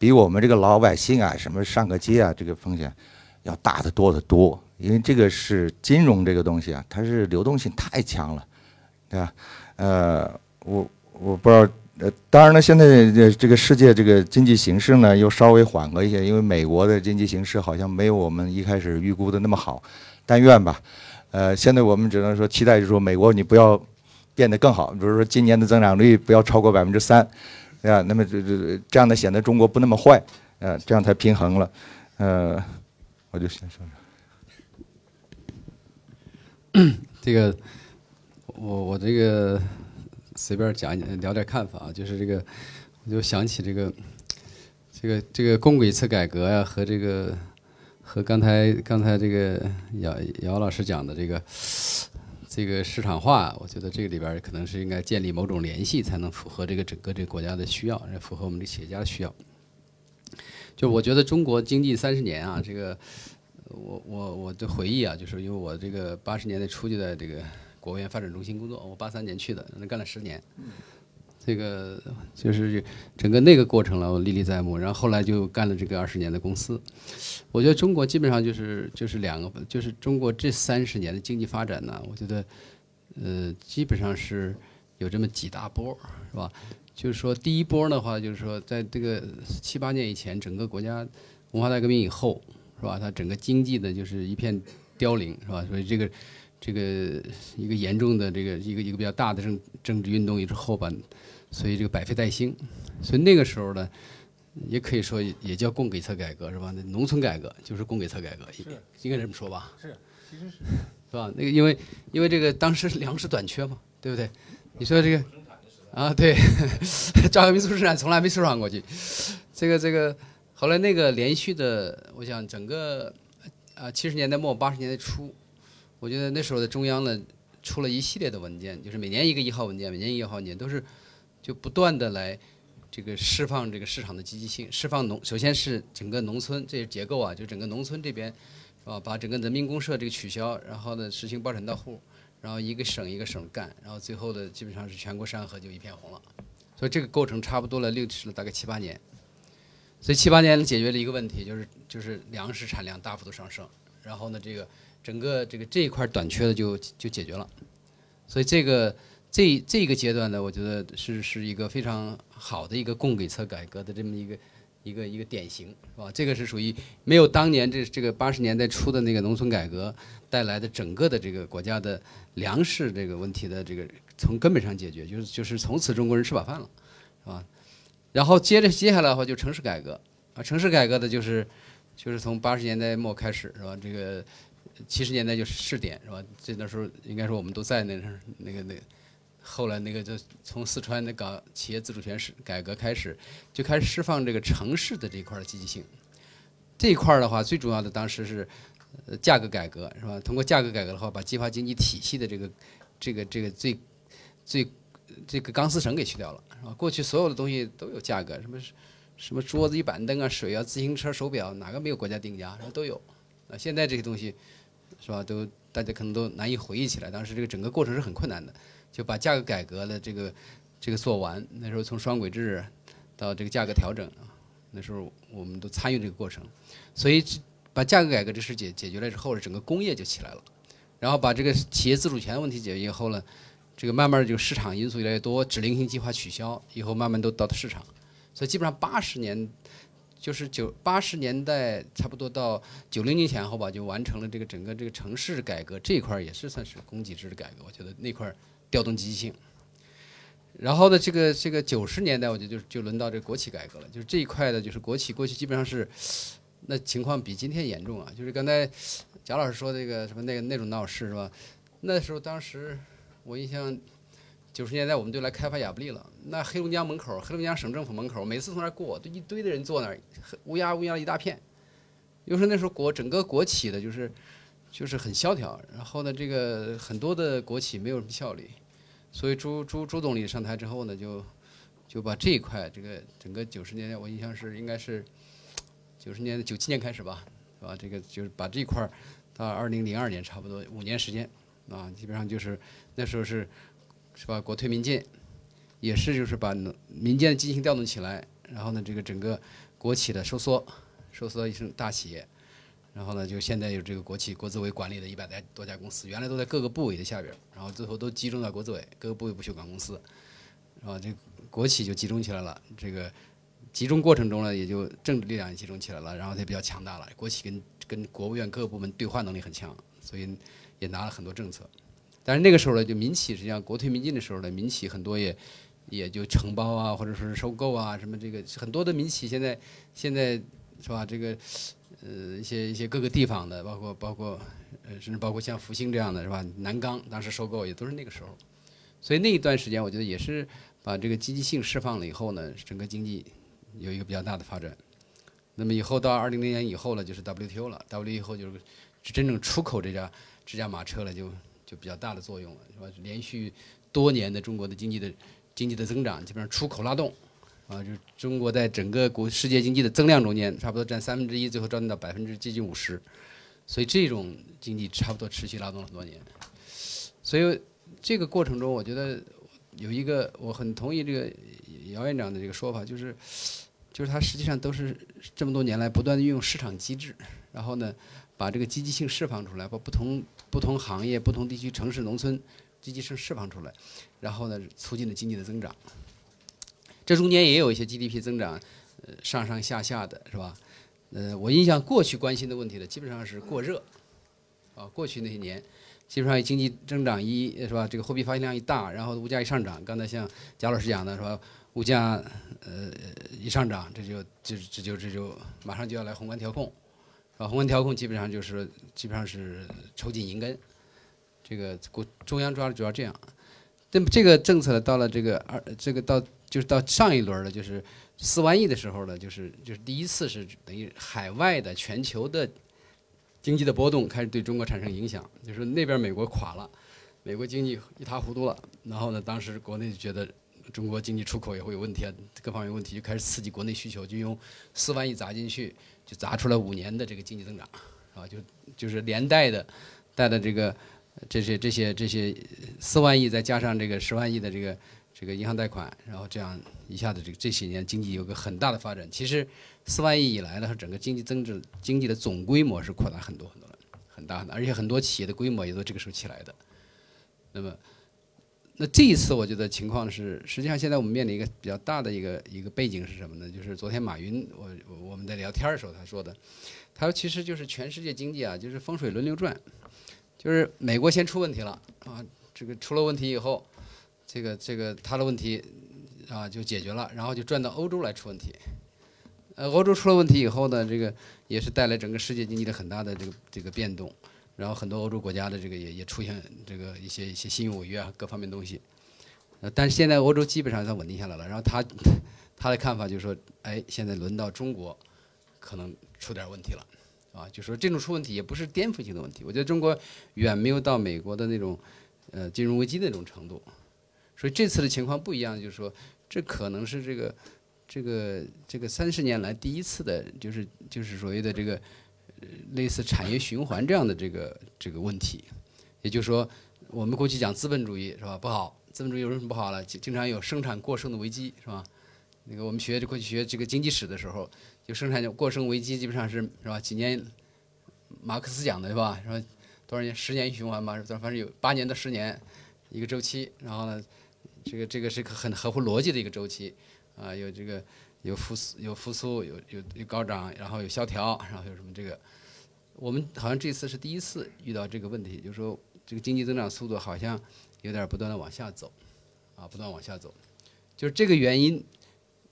比我们这个老百姓啊什么上个街啊这个风险要大得多得多。因为这个是金融这个东西啊，它是流动性太强了，对吧？呃，我我不知道，呃，当然了，现在这这个世界这个经济形势呢又稍微缓和一些，因为美国的经济形势好像没有我们一开始预估的那么好，但愿吧。呃，现在我们只能说期待，就是说美国你不要变得更好，比如说今年的增长率不要超过百分之三，对吧？那么这这这样的显得中国不那么坏，呃，这样才平衡了。呃，我就先说说。这个，我我这个随便讲聊点看法啊，就是这个，我就想起这个，这个这个公轨侧改革呀，和这个。和刚才刚才这个姚姚老师讲的这个这个市场化，我觉得这个里边可能是应该建立某种联系，才能符合这个整个这个国家的需要，符合我们的企业家的需要。就我觉得中国经济三十年啊，这个我我我的回忆啊，就是因为我这个八十年代初就在这个国务院发展中心工作，我八三年去的，那干了十年。这个就是整个那个过程了，我历历在目。然后后来就干了这个二十年的公司。我觉得中国基本上就是就是两个，就是中国这三十年的经济发展呢，我觉得呃基本上是有这么几大波，是吧？就是说第一波的话，就是说在这个七八年以前，整个国家文化大革命以后，是吧？它整个经济的就是一片凋零，是吧？所以这个这个一个严重的这个一个一个比较大的政政治运动，也是后半。所以这个百废待兴，所以那个时候呢，也可以说也叫供给侧改革是吧？那农村改革就是供给侧改革，应该这么说吧？是，其实是，是吧？那个因为因为这个当时粮食短缺嘛，对不对？你说这个啊，对，赵革命生产从来没收上过去。这个这个后来那个连续的，我想整个啊七十年代末八十年代初，我觉得那时候的中央呢出了一系列的文件，就是每年一个一号文件，每年一号文件都是。就不断的来，这个释放这个市场的积极性，释放农，首先是整个农村，这些结构啊，就整个农村这边，啊？把整个人民公社这个取消，然后呢实行包产到户，然后一个省一个省干，然后最后的基本上是全国山河就一片红了。所以这个过程差不多了六十了大概七八年，所以七八年解决了一个问题，就是就是粮食产量大幅度上升，然后呢这个整个这个这一块短缺的就就解决了，所以这个。这这个阶段呢，我觉得是是一个非常好的一个供给侧改革的这么一个一个一个典型，是吧？这个是属于没有当年这这个八十年代初的那个农村改革带来的整个的这个国家的粮食这个问题的这个从根本上解决，就是就是从此中国人吃饱饭了，是吧？然后接着接下来的话就城市改革啊，城市改革的就是就是从八十年代末开始，是吧？这个七十年代就是试点，是吧？这那时候应该说我们都在那那个那个。后来那个就从四川那搞企业自主权是改革开始，就开始释放这个城市的这一块的积极性。这一块的话，最主要的当时是价格改革，是吧？通过价格改革的话，把计划经济体系的这个这个这个最最这个钢丝绳给去掉了，是吧？过去所有的东西都有价格，什么什么桌子、一板凳啊、水啊、自行车、手表，哪个没有国家定价？都有。啊，现在这些东西是吧？都大家可能都难以回忆起来，当时这个整个过程是很困难的。就把价格改革的这个这个做完，那时候从双轨制到这个价格调整，那时候我们都参与这个过程，所以把价格改革这事解解决了之后，整个工业就起来了，然后把这个企业自主权的问题解决以后呢，这个慢慢就市场因素越来越多，指令性计划取消以后，慢慢都到的市场，所以基本上八十年就是九八十年代差不多到九零年前后吧，就完成了这个整个这个城市改革这一块也是算是供给制的改革，我觉得那块。调动积极性，然后呢，这个这个九十年代，我觉得就就轮到这个国企改革了。就是这一块的，就是国企过去基本上是，那情况比今天严重啊。就是刚才贾老师说那个什么那个那种闹事是吧？那时候当时我印象，九十年代我们就来开发亚布力了。那黑龙江门口，黑龙江省政府门口，每次从那儿过，都一堆的人坐那儿，乌鸦乌鸦一大片。又是那时候国整个国企的，就是就是很萧条。然后呢，这个很多的国企没有什么效率。所以朱朱朱总理上台之后呢，就就把这一块这个整个九十年代，我印象是应该是九十年九七年开始吧，是吧？这个就是把这一块到二零零二年差不多五年时间啊，基本上就是那时候是是吧？国推民进，也是就是把民间的积极性调动起来，然后呢，这个整个国企的收缩，收缩一成大企业，然后呢，就现在有这个国企国资委管理的一百来多家公司，原来都在各个部委的下边，然后最后都集中到国资委各个部委不修管公司，然后这国企就集中起来了。这个集中过程中呢，也就政治力量也集中起来了，然后它比较强大了。国企跟跟国务院各个部门对话能力很强，所以也拿了很多政策。但是那个时候呢，就民企实际上国退民进的时候呢，民企很多也也就承包啊，或者说是收购啊，什么这个很多的民企现在现在是吧？这个呃一些一些各个地方的，包括包括呃甚至包括像福星这样的是吧？南钢当时收购也都是那个时候，所以那一段时间我觉得也是把这个积极性释放了以后呢，整个经济有一个比较大的发展。那么以后到二零零年以后呢，就是 WTO 了，WTO 以后就是真正出口这家这家马车了，就就比较大的作用了，是吧？连续多年的中国的经济的经济的增长，基本上出口拉动，啊，就中国在整个国世界经济的增量中间，差不多占三分之一，最后占到百分之接近五十，所以这种经济差不多持续拉动了很多年。所以这个过程中，我觉得有一个我很同意这个姚院长的这个说法，就是就是它实际上都是这么多年来不断的运用市场机制，然后呢，把这个积极性释放出来，把不同不同行业、不同地区、城市、农村积极性释放出来，然后呢，促进了经济的增长。这中间也有一些 GDP 增长，呃，上上下下的是吧？呃，我印象过去关心的问题呢，基本上是过热，啊，过去那些年，基本上经济增长一是吧？这个货币发行量一大，然后物价一上涨，刚才像贾老师讲的是吧？物价呃一上涨，这就就这就这就马上就要来宏观调控，啊？宏观调控基本上就是基本上是抽紧银根，这个国中央抓的主要这样。那么这个政策到了这个二这个到就是到上一轮的，就是四万亿的时候呢，就是就是第一次是等于海外的全球的经济的波动开始对中国产生影响，就是那边美国垮了，美国经济一塌糊涂了，然后呢，当时国内就觉得中国经济出口也会有问题啊，各方面有问题，就开始刺激国内需求，就用四万亿砸进去，就砸出来五年的这个经济增长，啊，就就是连带的带的这个。这些这些这些四万亿，再加上这个十万亿的这个这个银行贷款，然后这样一下子这这些年经济有个很大的发展。其实四万亿以来呢，整个经济增值经济的总规模是扩大很多很多了，很大很大，而且很多企业的规模也都这个时候起来的。那么，那这一次我觉得情况是，实际上现在我们面临一个比较大的一个一个背景是什么呢？就是昨天马云我我们在聊天的时候他说的，他说其实就是全世界经济啊，就是风水轮流转。就是美国先出问题了啊，这个出了问题以后，这个这个他的问题啊就解决了，然后就转到欧洲来出问题。呃，欧洲出了问题以后呢，这个也是带来整个世界经济的很大的这个这个变动，然后很多欧洲国家的这个也也出现这个一些一些信用违约啊各方面东西。呃，但是现在欧洲基本上它稳定下来了，然后他他的看法就是说，哎，现在轮到中国可能出点问题了。啊，就说这种出问题也不是颠覆性的问题，我觉得中国远没有到美国的那种，呃，金融危机的那种程度，所以这次的情况不一样，就是说这可能是这个这个这个三十年来第一次的，就是就是所谓的这个类似产业循环这样的这个这个问题，也就是说我们过去讲资本主义是吧不好，资本主义有什么不好了？经经常有生产过剩的危机是吧？那个我们学过去学这个经济史的时候。就生产过剩危机基本上是是吧？几年，马克思讲的是吧？说多少年？十年循环吧，反正有八年到十年一个周期。然后呢，这个这个是个很合乎逻辑的一个周期啊，有这个有复苏有复苏有有有高涨，然后有萧条，然后有什么这个？我们好像这次是第一次遇到这个问题，就是说这个经济增长速度好像有点不断的往下走，啊，不断往下走，就是这个原因。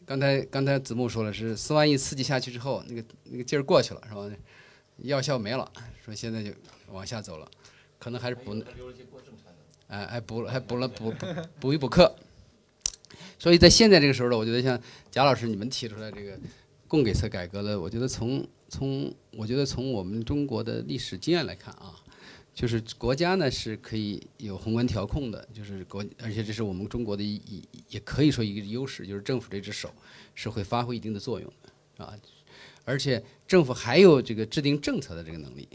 刚才刚才子木说了，是四万亿刺激下去之后，那个那个劲儿过去了，是吧？药效没了，说现在就往下走了，可能还是补，哎，还补了，还补了补补一补课。所以在现在这个时候呢，我觉得像贾老师你们提出来这个供给侧改革的，我觉得从从我觉得从我们中国的历史经验来看啊。就是国家呢是可以有宏观调控的，就是国，而且这是我们中国的一也可以说一个优势，就是政府这只手是会发挥一定的作用的，啊，而且政府还有这个制定政策的这个能力，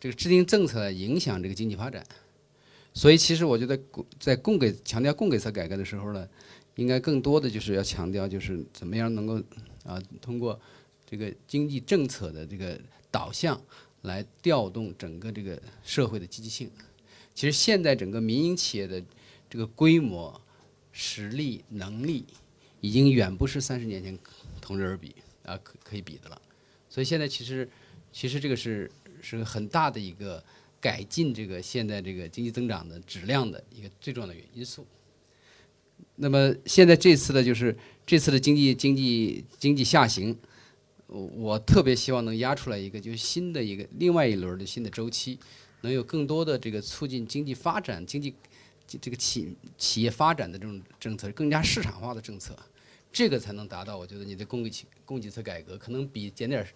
这个制定政策影响这个经济发展，所以其实我觉得在供给强调供给侧改革的时候呢，应该更多的就是要强调就是怎么样能够啊通过这个经济政策的这个导向来调动整个这个社会的积极性。其实现在整个民营企业的这个规模、实力、能力，已经远不是三十年前同日而比啊可可以比的了。所以现在其实其实这个是是个很大的一个改进这个现在这个经济增长的质量的一个最重要的因素。那么现在这次的就是这次的经济经济经济下行，我特别希望能压出来一个就是新的一个另外一轮的新的周期。能有更多的这个促进经济发展、经济这个企企业发展的这种政策，更加市场化的政策，这个才能达到。我觉得你的供给供给侧改革可能比减点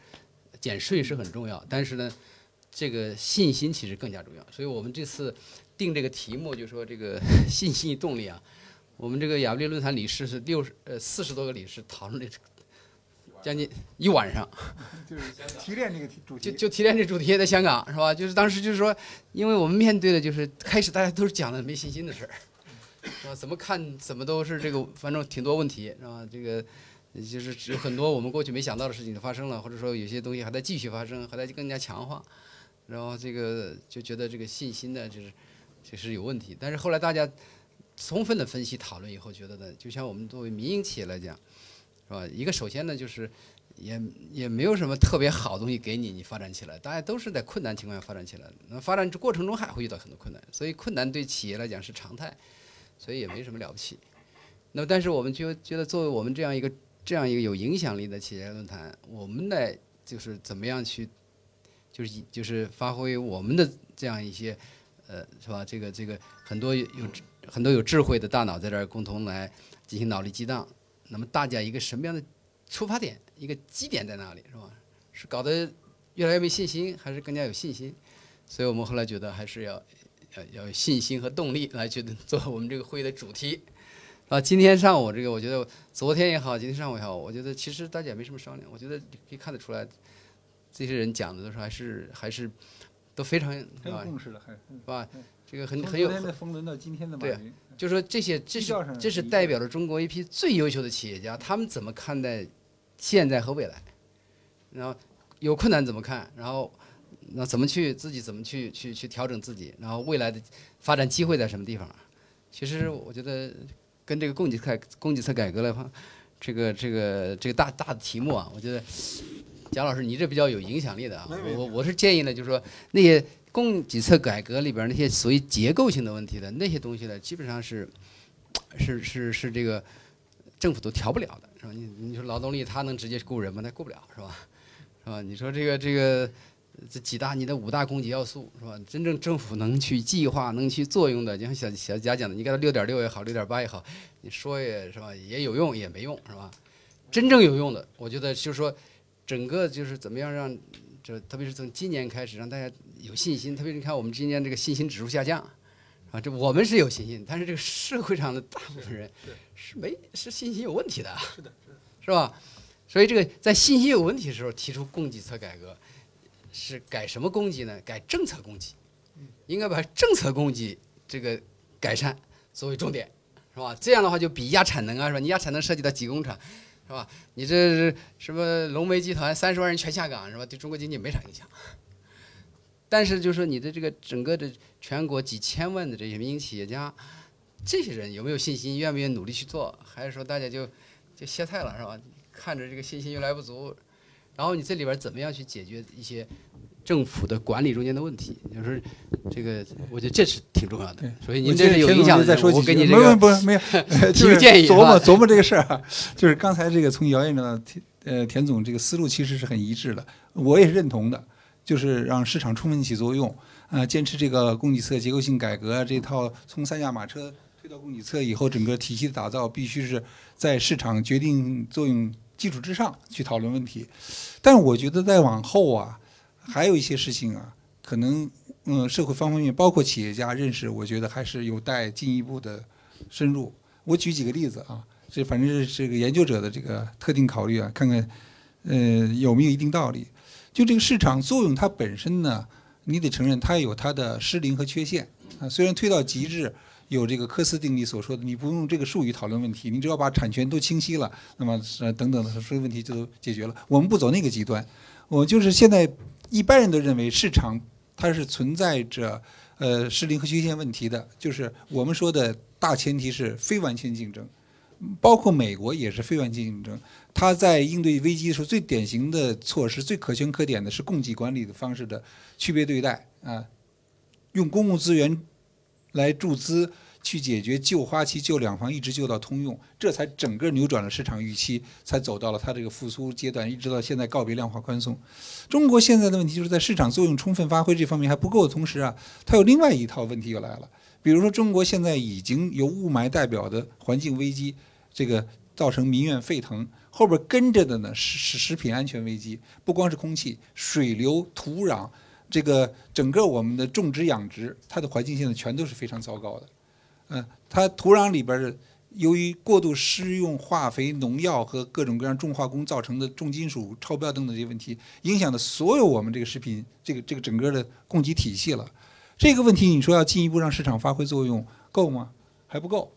减税是很重要，但是呢，这个信心其实更加重要。所以我们这次定这个题目，就说这个 信心与动力啊，我们这个亚布力论坛理事是六十呃四十多个理事讨论这。将近一晚上，就是提炼这个主题，就就提炼这主题在香港是吧？就是当时就是说，因为我们面对的就是开始大家都是讲的没信心的事儿，是吧？怎么看怎么都是这个，反正挺多问题是吧？这个就是有很多我们过去没想到的事情就发生了，或者说有些东西还在继续发生，还在更加强化，然后这个就觉得这个信心呢就是就是有问题。但是后来大家充分的分析讨论以后，觉得呢，就像我们作为民营企业来讲。是吧？一个首先呢，就是也也没有什么特别好东西给你，你发展起来，大家都是在困难情况下发展起来的。那发展过程中还会遇到很多困难，所以困难对企业来讲是常态，所以也没什么了不起。那么，但是我们就觉得，作为我们这样一个这样一个有影响力的企业论坛，我们呢就是怎么样去，就是就是发挥我们的这样一些，呃，是吧？这个这个很多有很多有智慧的大脑在这儿共同来进行脑力激荡。那么大家一个什么样的出发点，一个基点在哪里，是吧？是搞得越来越没信心，还是更加有信心？所以我们后来觉得还是要要要有信心和动力来觉得做我们这个会议的主题。啊，今天上午这个，我觉得昨天也好，今天上午也好，我觉得其实大家也没什么商量，我觉得可以看得出来，这些人讲的都是还是还是都非常很有共识的，还是吧？这个很很有。昨天的风轮到今天的马云。就说这些，这是这是代表了中国一批最优秀的企业家，他们怎么看待现在和未来？然后有困难怎么看？然后那怎么去自己怎么去去去调整自己？然后未来的发展机会在什么地方？其实我觉得跟这个供给侧供给侧改革来话，这个这个这个大大的题目啊，我觉得蒋老师你这比较有影响力的啊，我我是建议呢，就是说那些。供给侧改革里边那些属于结构性的问题的那些东西呢，基本上是，是是是这个政府都调不了的，是吧？你你说劳动力他能直接雇人吗？他雇不了，是吧？是吧？你说这个这个这几大你的五大供给要素是吧？真正政府能去计划、能去作用的，就像小小贾讲的，你给他六点六也好，六点八也好，你说也是吧？也有用也没用，是吧？真正有用的，我觉得就是说，整个就是怎么样让。就特别是从今年开始，让大家有信心。特别是你看，我们今年这个信心指数下降，啊，这我们是有信心，但是这个社会上的大部分人是没是信心有问题的，是的，是吧？所以这个在信心有问题的时候提出供给侧改革，是改什么供给呢？改政策供给，应该把政策供给这个改善作为重点，是吧？这样的话就比压产能啊，是吧？你压产能涉及到几工厂。是吧？你这是什么龙煤集团三十万人全下岗是吧？对中国经济没啥影响。但是就是说你的这个整个的全国几千万的这些民营企业家，这些人有没有信心，愿不愿意努力去做？还是说大家就就歇菜了是吧？看着这个信心越来越不足，然后你这里边怎么样去解决一些？政府的管理中间的问题，就是这个，我觉得这是挺重要的。所以您这是有影响的。我给你这个不是没有 提个建议，琢磨琢磨这个事儿啊。就是刚才这个从姚院长田呃田总这个思路其实是很一致的，我也是认同的。就是让市场充分起作用，啊，坚持这个供给侧结构性改革这套，从三驾马车推到供给侧以后，整个体系的打造必须是在市场决定作用基础之上去讨论问题。但是我觉得再往后啊。还有一些事情啊，可能嗯，社会方方面面，包括企业家认识，我觉得还是有待进一步的深入。我举几个例子啊，这反正是这个研究者的这个特定考虑啊，看看呃有没有一定道理。就这个市场作用，它本身呢，你得承认它有它的失灵和缺陷啊。虽然推到极致，有这个科斯定理所说的，你不用这个术语讨论问题，你只要把产权都清晰了，那么呃等等的所有问题就都解决了。我们不走那个极端，我就是现在一般人都认为市场它是存在着呃失灵和缺陷问题的，就是我们说的大前提是非完全竞争。包括美国也是非完全竞争，它在应对危机的时候，最典型的措施、最可圈可点的是供给管理的方式的区别对待啊，用公共资源来注资去解决旧花期、旧两房，一直救到通用，这才整个扭转了市场预期，才走到了它这个复苏阶段，一直到现在告别量化宽松。中国现在的问题就是在市场作用充分发挥这方面还不够的同时啊，它有另外一套问题又来了，比如说中国现在已经由雾霾代表的环境危机。这个造成民怨沸腾，后边跟着的呢是是食品安全危机，不光是空气、水流、土壤，这个整个我们的种植养殖，它的环境现在全都是非常糟糕的。嗯，它土壤里边的由于过度施用化肥、农药和各种各样重化工造成的重金属超标等等这些问题，影响的所有我们这个食品这个这个整个的供给体系了。这个问题你说要进一步让市场发挥作用够吗？还不够。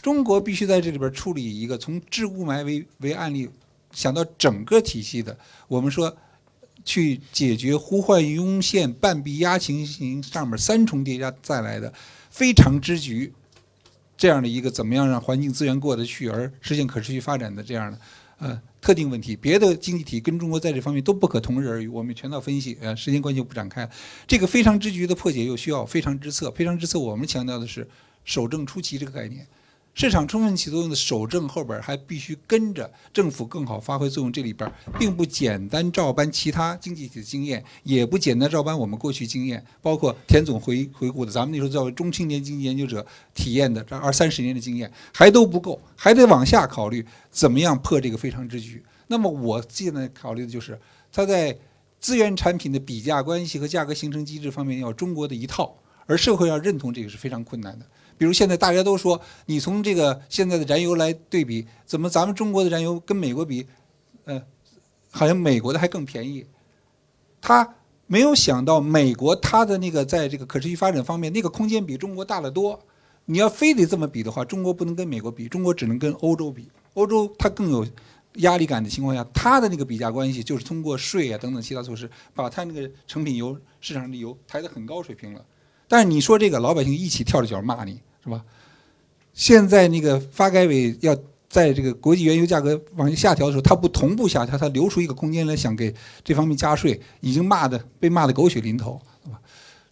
中国必须在这里边处理一个从治雾霾为为案例，想到整个体系的，我们说去解决呼唤涌现半壁压情形上面三重叠加再来的非常之局，这样的一个怎么样让环境资源过得去而实现可持续发展的这样的呃特定问题，别的经济体跟中国在这方面都不可同日而语，我们全套分析，呃时间关系不展开。这个非常之局的破解又需要非常之策，非常之策我们强调的是守正出奇这个概念。市场充分起作用的守正后边还必须跟着政府更好发挥作用，这里边并不简单照搬其他经济体的经验，也不简单照搬我们过去经验，包括田总回回顾的，咱们那时候叫中青年经济研究者体验的这二三十年的经验还都不够，还得往下考虑怎么样破这个非常之局。那么我现在考虑的就是它在资源产品的比价关系和价格形成机制方面要中国的一套，而社会要认同这个是非常困难的。比如现在大家都说，你从这个现在的燃油来对比，怎么咱们中国的燃油跟美国比，呃，好像美国的还更便宜。他没有想到美国它的那个在这个可持续发展方面那个空间比中国大得多。你要非得这么比的话，中国不能跟美国比，中国只能跟欧洲比。欧洲它更有压力感的情况下，它的那个比价关系就是通过税啊等等其他措施，把它那个成品油市场上的油抬得很高水平了。但是你说这个老百姓一起跳着脚骂你。是吧？现在那个发改委要在这个国际原油价格往下调的时候，它不同步下调，它留出一个空间来想给这方面加税，已经骂的被骂的狗血淋头，是吧？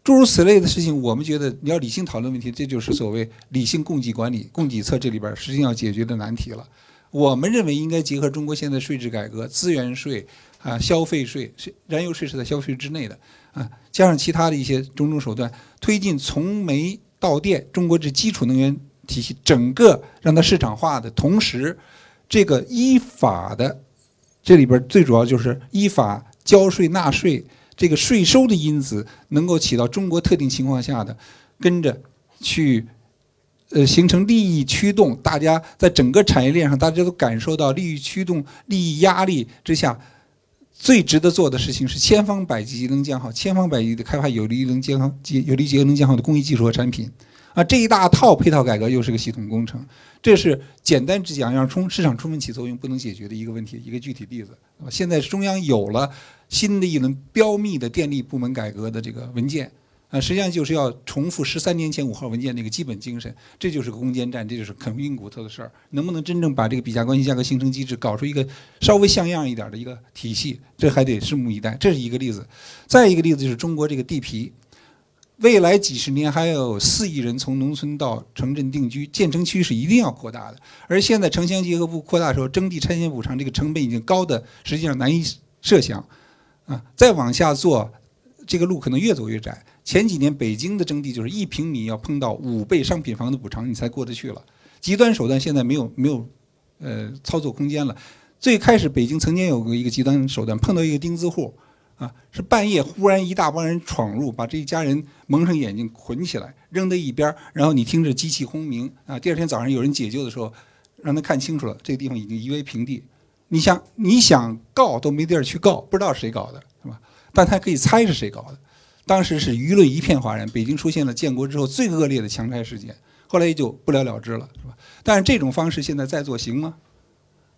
诸如此类的事情，我们觉得你要理性讨论问题，这就是所谓理性供给管理、供给侧这里边实际上要解决的难题了。我们认为应该结合中国现在税制改革，资源税啊、消费税、燃油税是在消费之内的啊，加上其他的一些种种手段，推进从煤。到电，中国这基础能源体系整个让它市场化的同时，这个依法的这里边最主要就是依法交税纳税，这个税收的因子能够起到中国特定情况下的跟着去呃形成利益驱动，大家在整个产业链上大家都感受到利益驱动、利益压力之下，最值得做的事情是千方百计能降耗，千方百计的开发有利于能健康、有利于节能降耗的工艺技术和产品。啊，这一大套配套改革又是个系统工程，这是简单只讲让充市场充分起作用不能解决的一个问题，一个具体例子。现在中央有了新的一轮标密的电力部门改革的这个文件，啊，实际上就是要重复十三年前五号文件那个基本精神，这就是个攻坚战，这就是啃硬骨头的事儿。能不能真正把这个比价关系价格形成机制搞出一个稍微像样一点的一个体系，这还得拭目以待。这是一个例子。再一个例子就是中国这个地皮。未来几十年还有四亿人从农村到城镇定居，建成区是一定要扩大的。而现在城乡结合部扩大的时候，征地拆迁补偿这个成本已经高的实际上难以设想，啊，再往下做，这个路可能越走越窄。前几年北京的征地就是一平米要碰到五倍商品房的补偿，你才过得去了。极端手段现在没有没有，呃，操作空间了。最开始北京曾经有过一个极端手段，碰到一个钉子户。啊，是半夜忽然一大帮人闯入，把这一家人蒙上眼睛捆起来，扔在一边然后你听着机器轰鸣啊，第二天早上有人解救的时候，让他看清楚了，这个地方已经夷为平地。你想你想告都没地儿去告，不知道谁搞的，是吧？但他可以猜是谁搞的。当时是舆论一片哗然，北京出现了建国之后最恶劣的强拆事件。后来也就不了了之了，是吧？但是这种方式现在再做行吗？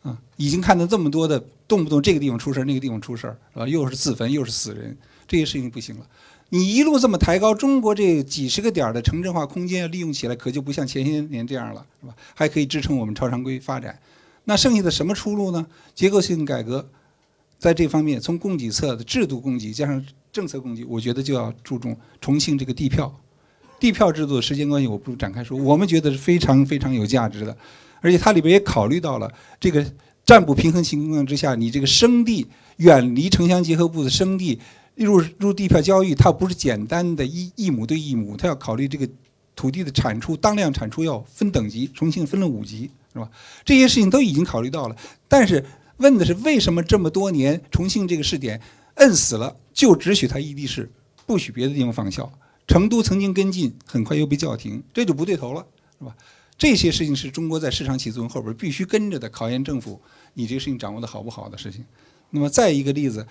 啊，已经看到这么多的，动不动这个地方出事儿，那个地方出事儿，是吧？又是自焚，又是死人，这些事情不行了。你一路这么抬高，中国这几十个点的城镇化空间利用起来，可就不像前些年这样了，是吧？还可以支撑我们超常规发展。那剩下的什么出路呢？结构性改革，在这方面，从供给侧的制度供给加上政策供给，我觉得就要注重重庆这个地票。地票制度的时间关系，我不展开说。我们觉得是非常非常有价值的，而且它里边也考虑到了这个占卜平衡情况之下，你这个生地远离城乡结合部的生地。入入地票交易，它不是简单的一一亩对一亩，它要考虑这个土地的产出当量产出要分等级，重庆分了五级，是吧？这些事情都已经考虑到了，但是问的是为什么这么多年重庆这个试点摁死了，就只许他异地试，不许别的地方仿效？成都曾经跟进，很快又被叫停，这就不对头了，是吧？这些事情是中国在市场起作用后边必须跟着的，考验政府你这个事情掌握的好不好的事情。那么再一个例子。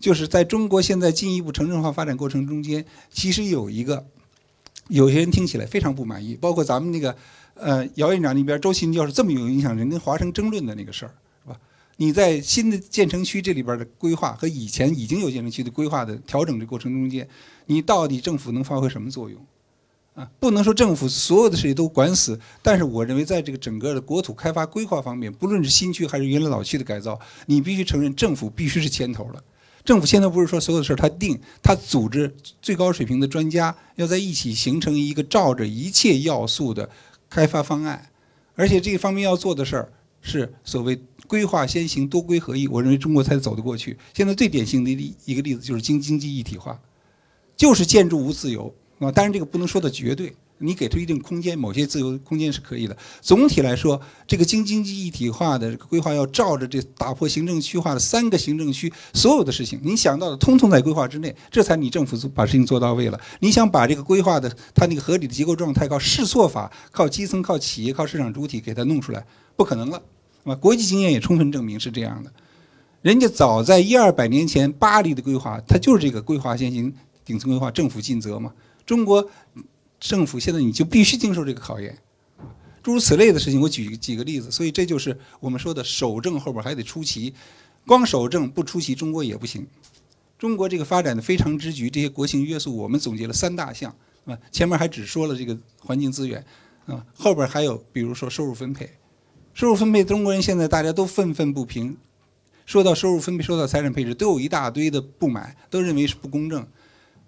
就是在中国现在进一步城镇化发展过程中间，其实有一个，有些人听起来非常不满意，包括咱们那个，呃，姚院长那边周新教授这么有影响人跟华生争论的那个事儿，你在新的建成区这里边的规划和以前已经有建成区的规划的调整的过程中间，你到底政府能发挥什么作用？啊，不能说政府所有的事情都管死，但是我认为在这个整个的国土开发规划方面，不论是新区还是原来老区的改造，你必须承认政府必须是牵头的。政府现在不是说所有的事儿他定，他组织最高水平的专家要在一起形成一个照着一切要素的开发方案，而且这方面要做的事儿是所谓规划先行、多规合一。我认为中国才走得过去。现在最典型的一一个例子就是经经济一体化，就是建筑无自由啊，当然这个不能说的绝对。你给出一定空间，某些自由空间是可以的。总体来说，这个京津冀一体化的规划要照着这打破行政区划的三个行政区所有的事情，你想到的通通在规划之内，这才你政府把事情做到位了。你想把这个规划的它那个合理的结构状态靠试错法、靠基层、靠企业、靠市场主体给它弄出来，不可能了。啊，国际经验也充分证明是这样的。人家早在一二百年前巴黎的规划，它就是这个规划先行、顶层规划，政府尽责嘛。中国。政府现在你就必须经受这个考验，诸如此类的事情，我举几个例子。所以这就是我们说的守正后边还得出奇，光守正不出奇，中国也不行。中国这个发展的非常之局，这些国情约束，我们总结了三大项啊。前面还只说了这个环境资源啊，后边还有比如说收入分配，收入分配，中国人现在大家都愤愤不平，说到收入分配，说到财产配置，都有一大堆的不满，都认为是不公正。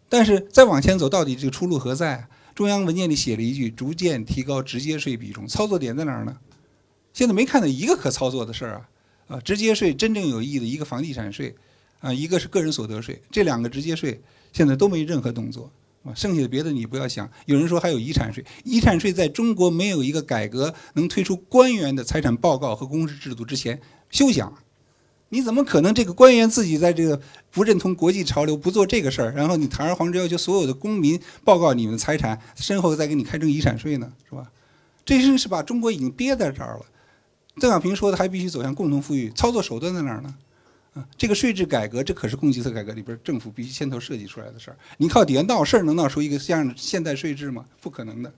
但是再往前走，到底这个出路何在？中央文件里写了一句：“逐渐提高直接税比重。”操作点在哪儿呢？现在没看到一个可操作的事儿啊！啊，直接税真正有意义的一个房地产税，啊，一个是个人所得税，这两个直接税现在都没任何动作剩下的别的你不要想。有人说还有遗产税，遗产税在中国没有一个改革能推出官员的财产报告和公示制度之前，休想。你怎么可能这个官员自己在这个不认同国际潮流，不做这个事儿，然后你堂而皇之要求所有的公民报告你们的财产，身后再给你开征遗产税呢？是吧？这是是把中国已经憋在这儿了。邓小平说的还必须走向共同富裕，操作手段在哪儿呢？这个税制改革，这可是供给侧改革里边政府必须牵头设计出来的事儿。你靠底下闹事儿能闹出一个像现代税制吗？不可能的。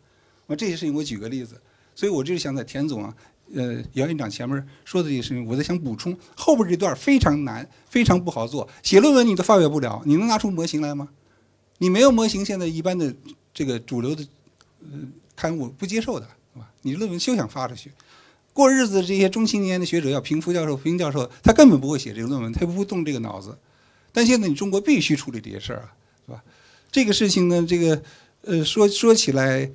我这些事情我举个例子，所以我就是想在田总啊。呃，姚院长前面说的这些事情，我在想补充后边这段非常难，非常不好做。写论文你都发表不了，你能拿出模型来吗？你没有模型，现在一般的这个主流的呃刊物不接受的，是吧？你论文休想发出去。过日子这些中青年的学者要评副教授、评教授，他根本不会写这个论文，他不会动这个脑子。但现在你中国必须处理这些事儿啊，是吧？这个事情呢，这个呃说说起来，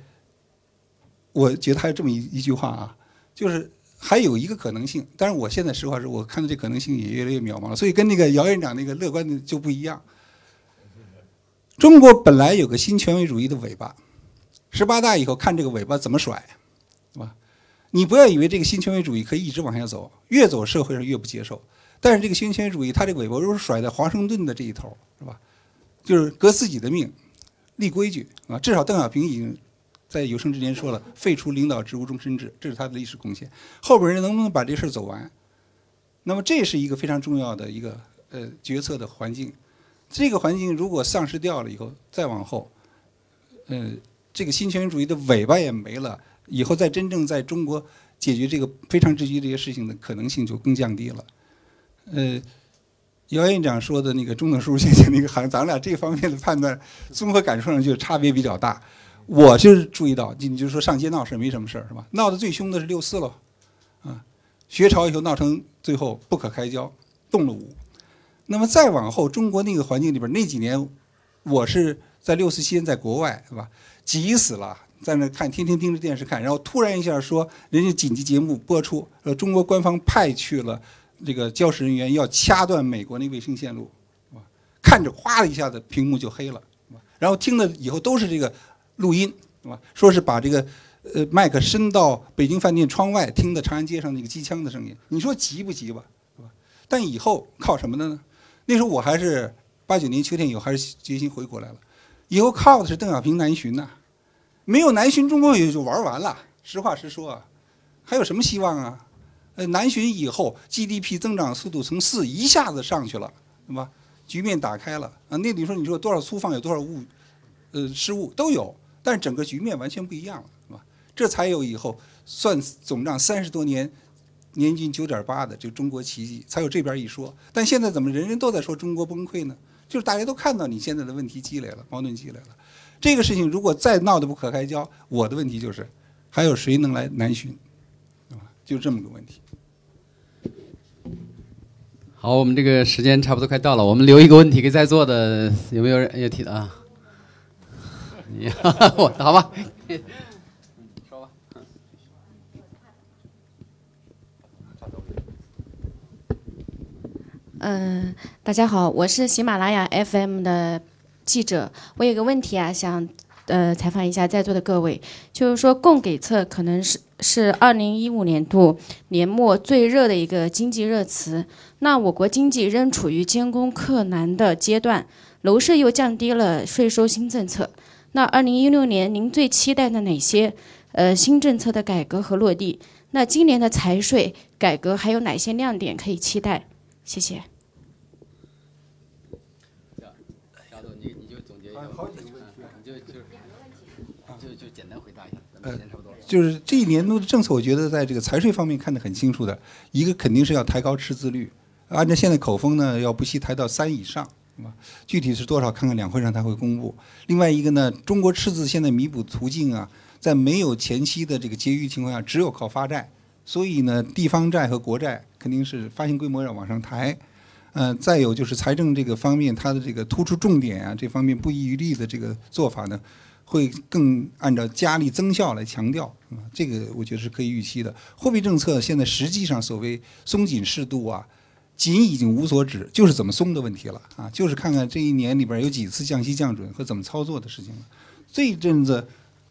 我觉得还有这么一一句话啊。就是还有一个可能性，但是我现在实话实说，我看到这可能性也越来越渺茫了。所以跟那个姚院长那个乐观的就不一样。中国本来有个新权威主义的尾巴，十八大以后看这个尾巴怎么甩，是吧？你不要以为这个新权威主义可以一直往下走，越走社会上越不接受。但是这个新权威主义，它这个尾巴如果甩在华盛顿的这一头，是吧？就是革自己的命，立规矩啊。至少邓小平已经。在有生之年说了，废除领导职务终身制，这是他的历史贡献。后边人能不能把这事儿走完？那么这是一个非常重要的一个呃决策的环境。这个环境如果丧失掉了以后，再往后，呃，这个新权威主义的尾巴也没了，以后再真正在中国解决这个非常之急这些事情的可能性就更降低了。呃，姚院长说的那个中等收入陷阱那个，好像咱俩这方面的判断综合感受上就差别比较大。我就是注意到，你你就说上街闹事没什么事儿是吧？闹得最凶的是六四了，啊，学潮以后闹成最后不可开交，动了武。那么再往后，中国那个环境里边那几年，我是在六四期间在国外是吧？急死了，在那看，天天盯着电视看，然后突然一下说，人家紧急节目播出，呃，中国官方派去了这个交涉人员要掐断美国那卫星线路，看着哗的一下子屏幕就黑了，然后听的以后都是这个。录音是吧？说是把这个呃麦克伸到北京饭店窗外，听的长安街上那个机枪的声音。你说急不急吧？是吧？但以后靠什么的呢？那时候我还是八九年秋天以后还是决心回国来了。以后靠的是邓小平南巡呐，没有南巡，中国也就玩完了。实话实说啊，还有什么希望啊？呃，南巡以后 GDP 增长速度从四一下子上去了，是吧？局面打开了啊。那你说你说多少粗放，有多少误，呃，失误都有。但是整个局面完全不一样了，是吧？这才有以后算总账三十多年，年均九点八的这个中国奇迹，才有这边一说。但现在怎么人人都在说中国崩溃呢？就是大家都看到你现在的问题积累了，矛盾积累了。这个事情如果再闹得不可开交，我的问题就是还有谁能来南巡？就这么个问题。好，我们这个时间差不多快到了，我们留一个问题给在座的，有没有人要提的啊？我 好吧，说吧。嗯，大家好，我是喜马拉雅 FM 的记者。我有个问题啊，想呃采访一下在座的各位，就是说供给侧可能是是二零一五年度年末最热的一个经济热词。那我国经济仍处于坚攻克难的阶段，楼市又降低了税收新政策。那二零一六年您最期待的哪些呃新政策的改革和落地？那今年的财税改革还有哪些亮点可以期待？谢谢。夏总，你你就总结一下，你就就就就简单回答一下，咱们时间差不多。就是这一年度的政策，我觉得在这个财税方面看得很清楚的，一个肯定是要抬高赤字率，按照现在口风呢，要不惜抬到三以上。具体是多少？看看两会上他会公布。另外一个呢，中国赤字现在弥补途径啊，在没有前期的这个结余情况下，只有靠发债。所以呢，地方债和国债肯定是发行规模要往上抬。嗯，再有就是财政这个方面，它的这个突出重点啊，这方面不遗余力的这个做法呢，会更按照加力增效来强调。是吧，这个我觉得是可以预期的。货币政策现在实际上所谓松紧适度啊。紧已经无所指，就是怎么松的问题了啊！就是看看这一年里边有几次降息降准和怎么操作的事情了。这一阵子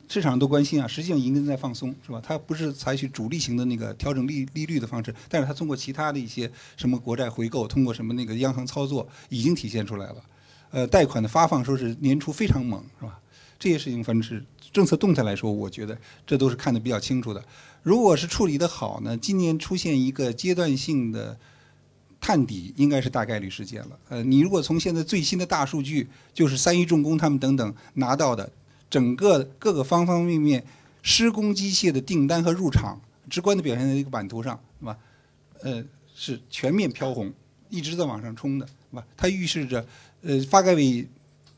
市场都关心啊，实际上已经在放松，是吧？它不是采取主力型的那个调整利利率的方式，但是它通过其他的一些什么国债回购，通过什么那个央行操作，已经体现出来了。呃，贷款的发放说是年初非常猛，是吧？这些事情反正是政策动态来说，我觉得这都是看得比较清楚的。如果是处理得好呢，今年出现一个阶段性的。探底应该是大概率事件了。呃，你如果从现在最新的大数据，就是三一重工他们等等拿到的，整个各个方方面面施工机械的订单和入场，直观的表现在一个版图上，是吧？呃，是全面飘红，一直在往上冲的，是吧？它预示着，呃，发改委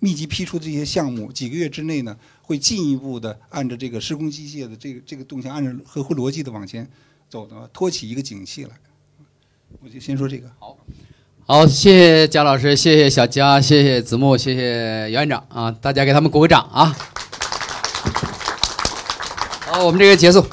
密集批出的这些项目，几个月之内呢，会进一步的按照这个施工机械的这个这个动向，按照合乎逻辑的往前走的，托起一个景气来。我就先说这个。好，好，谢谢贾老师，谢谢小佳，谢谢子木，谢谢姚院长啊！大家给他们鼓个掌啊！好，我们这个结束。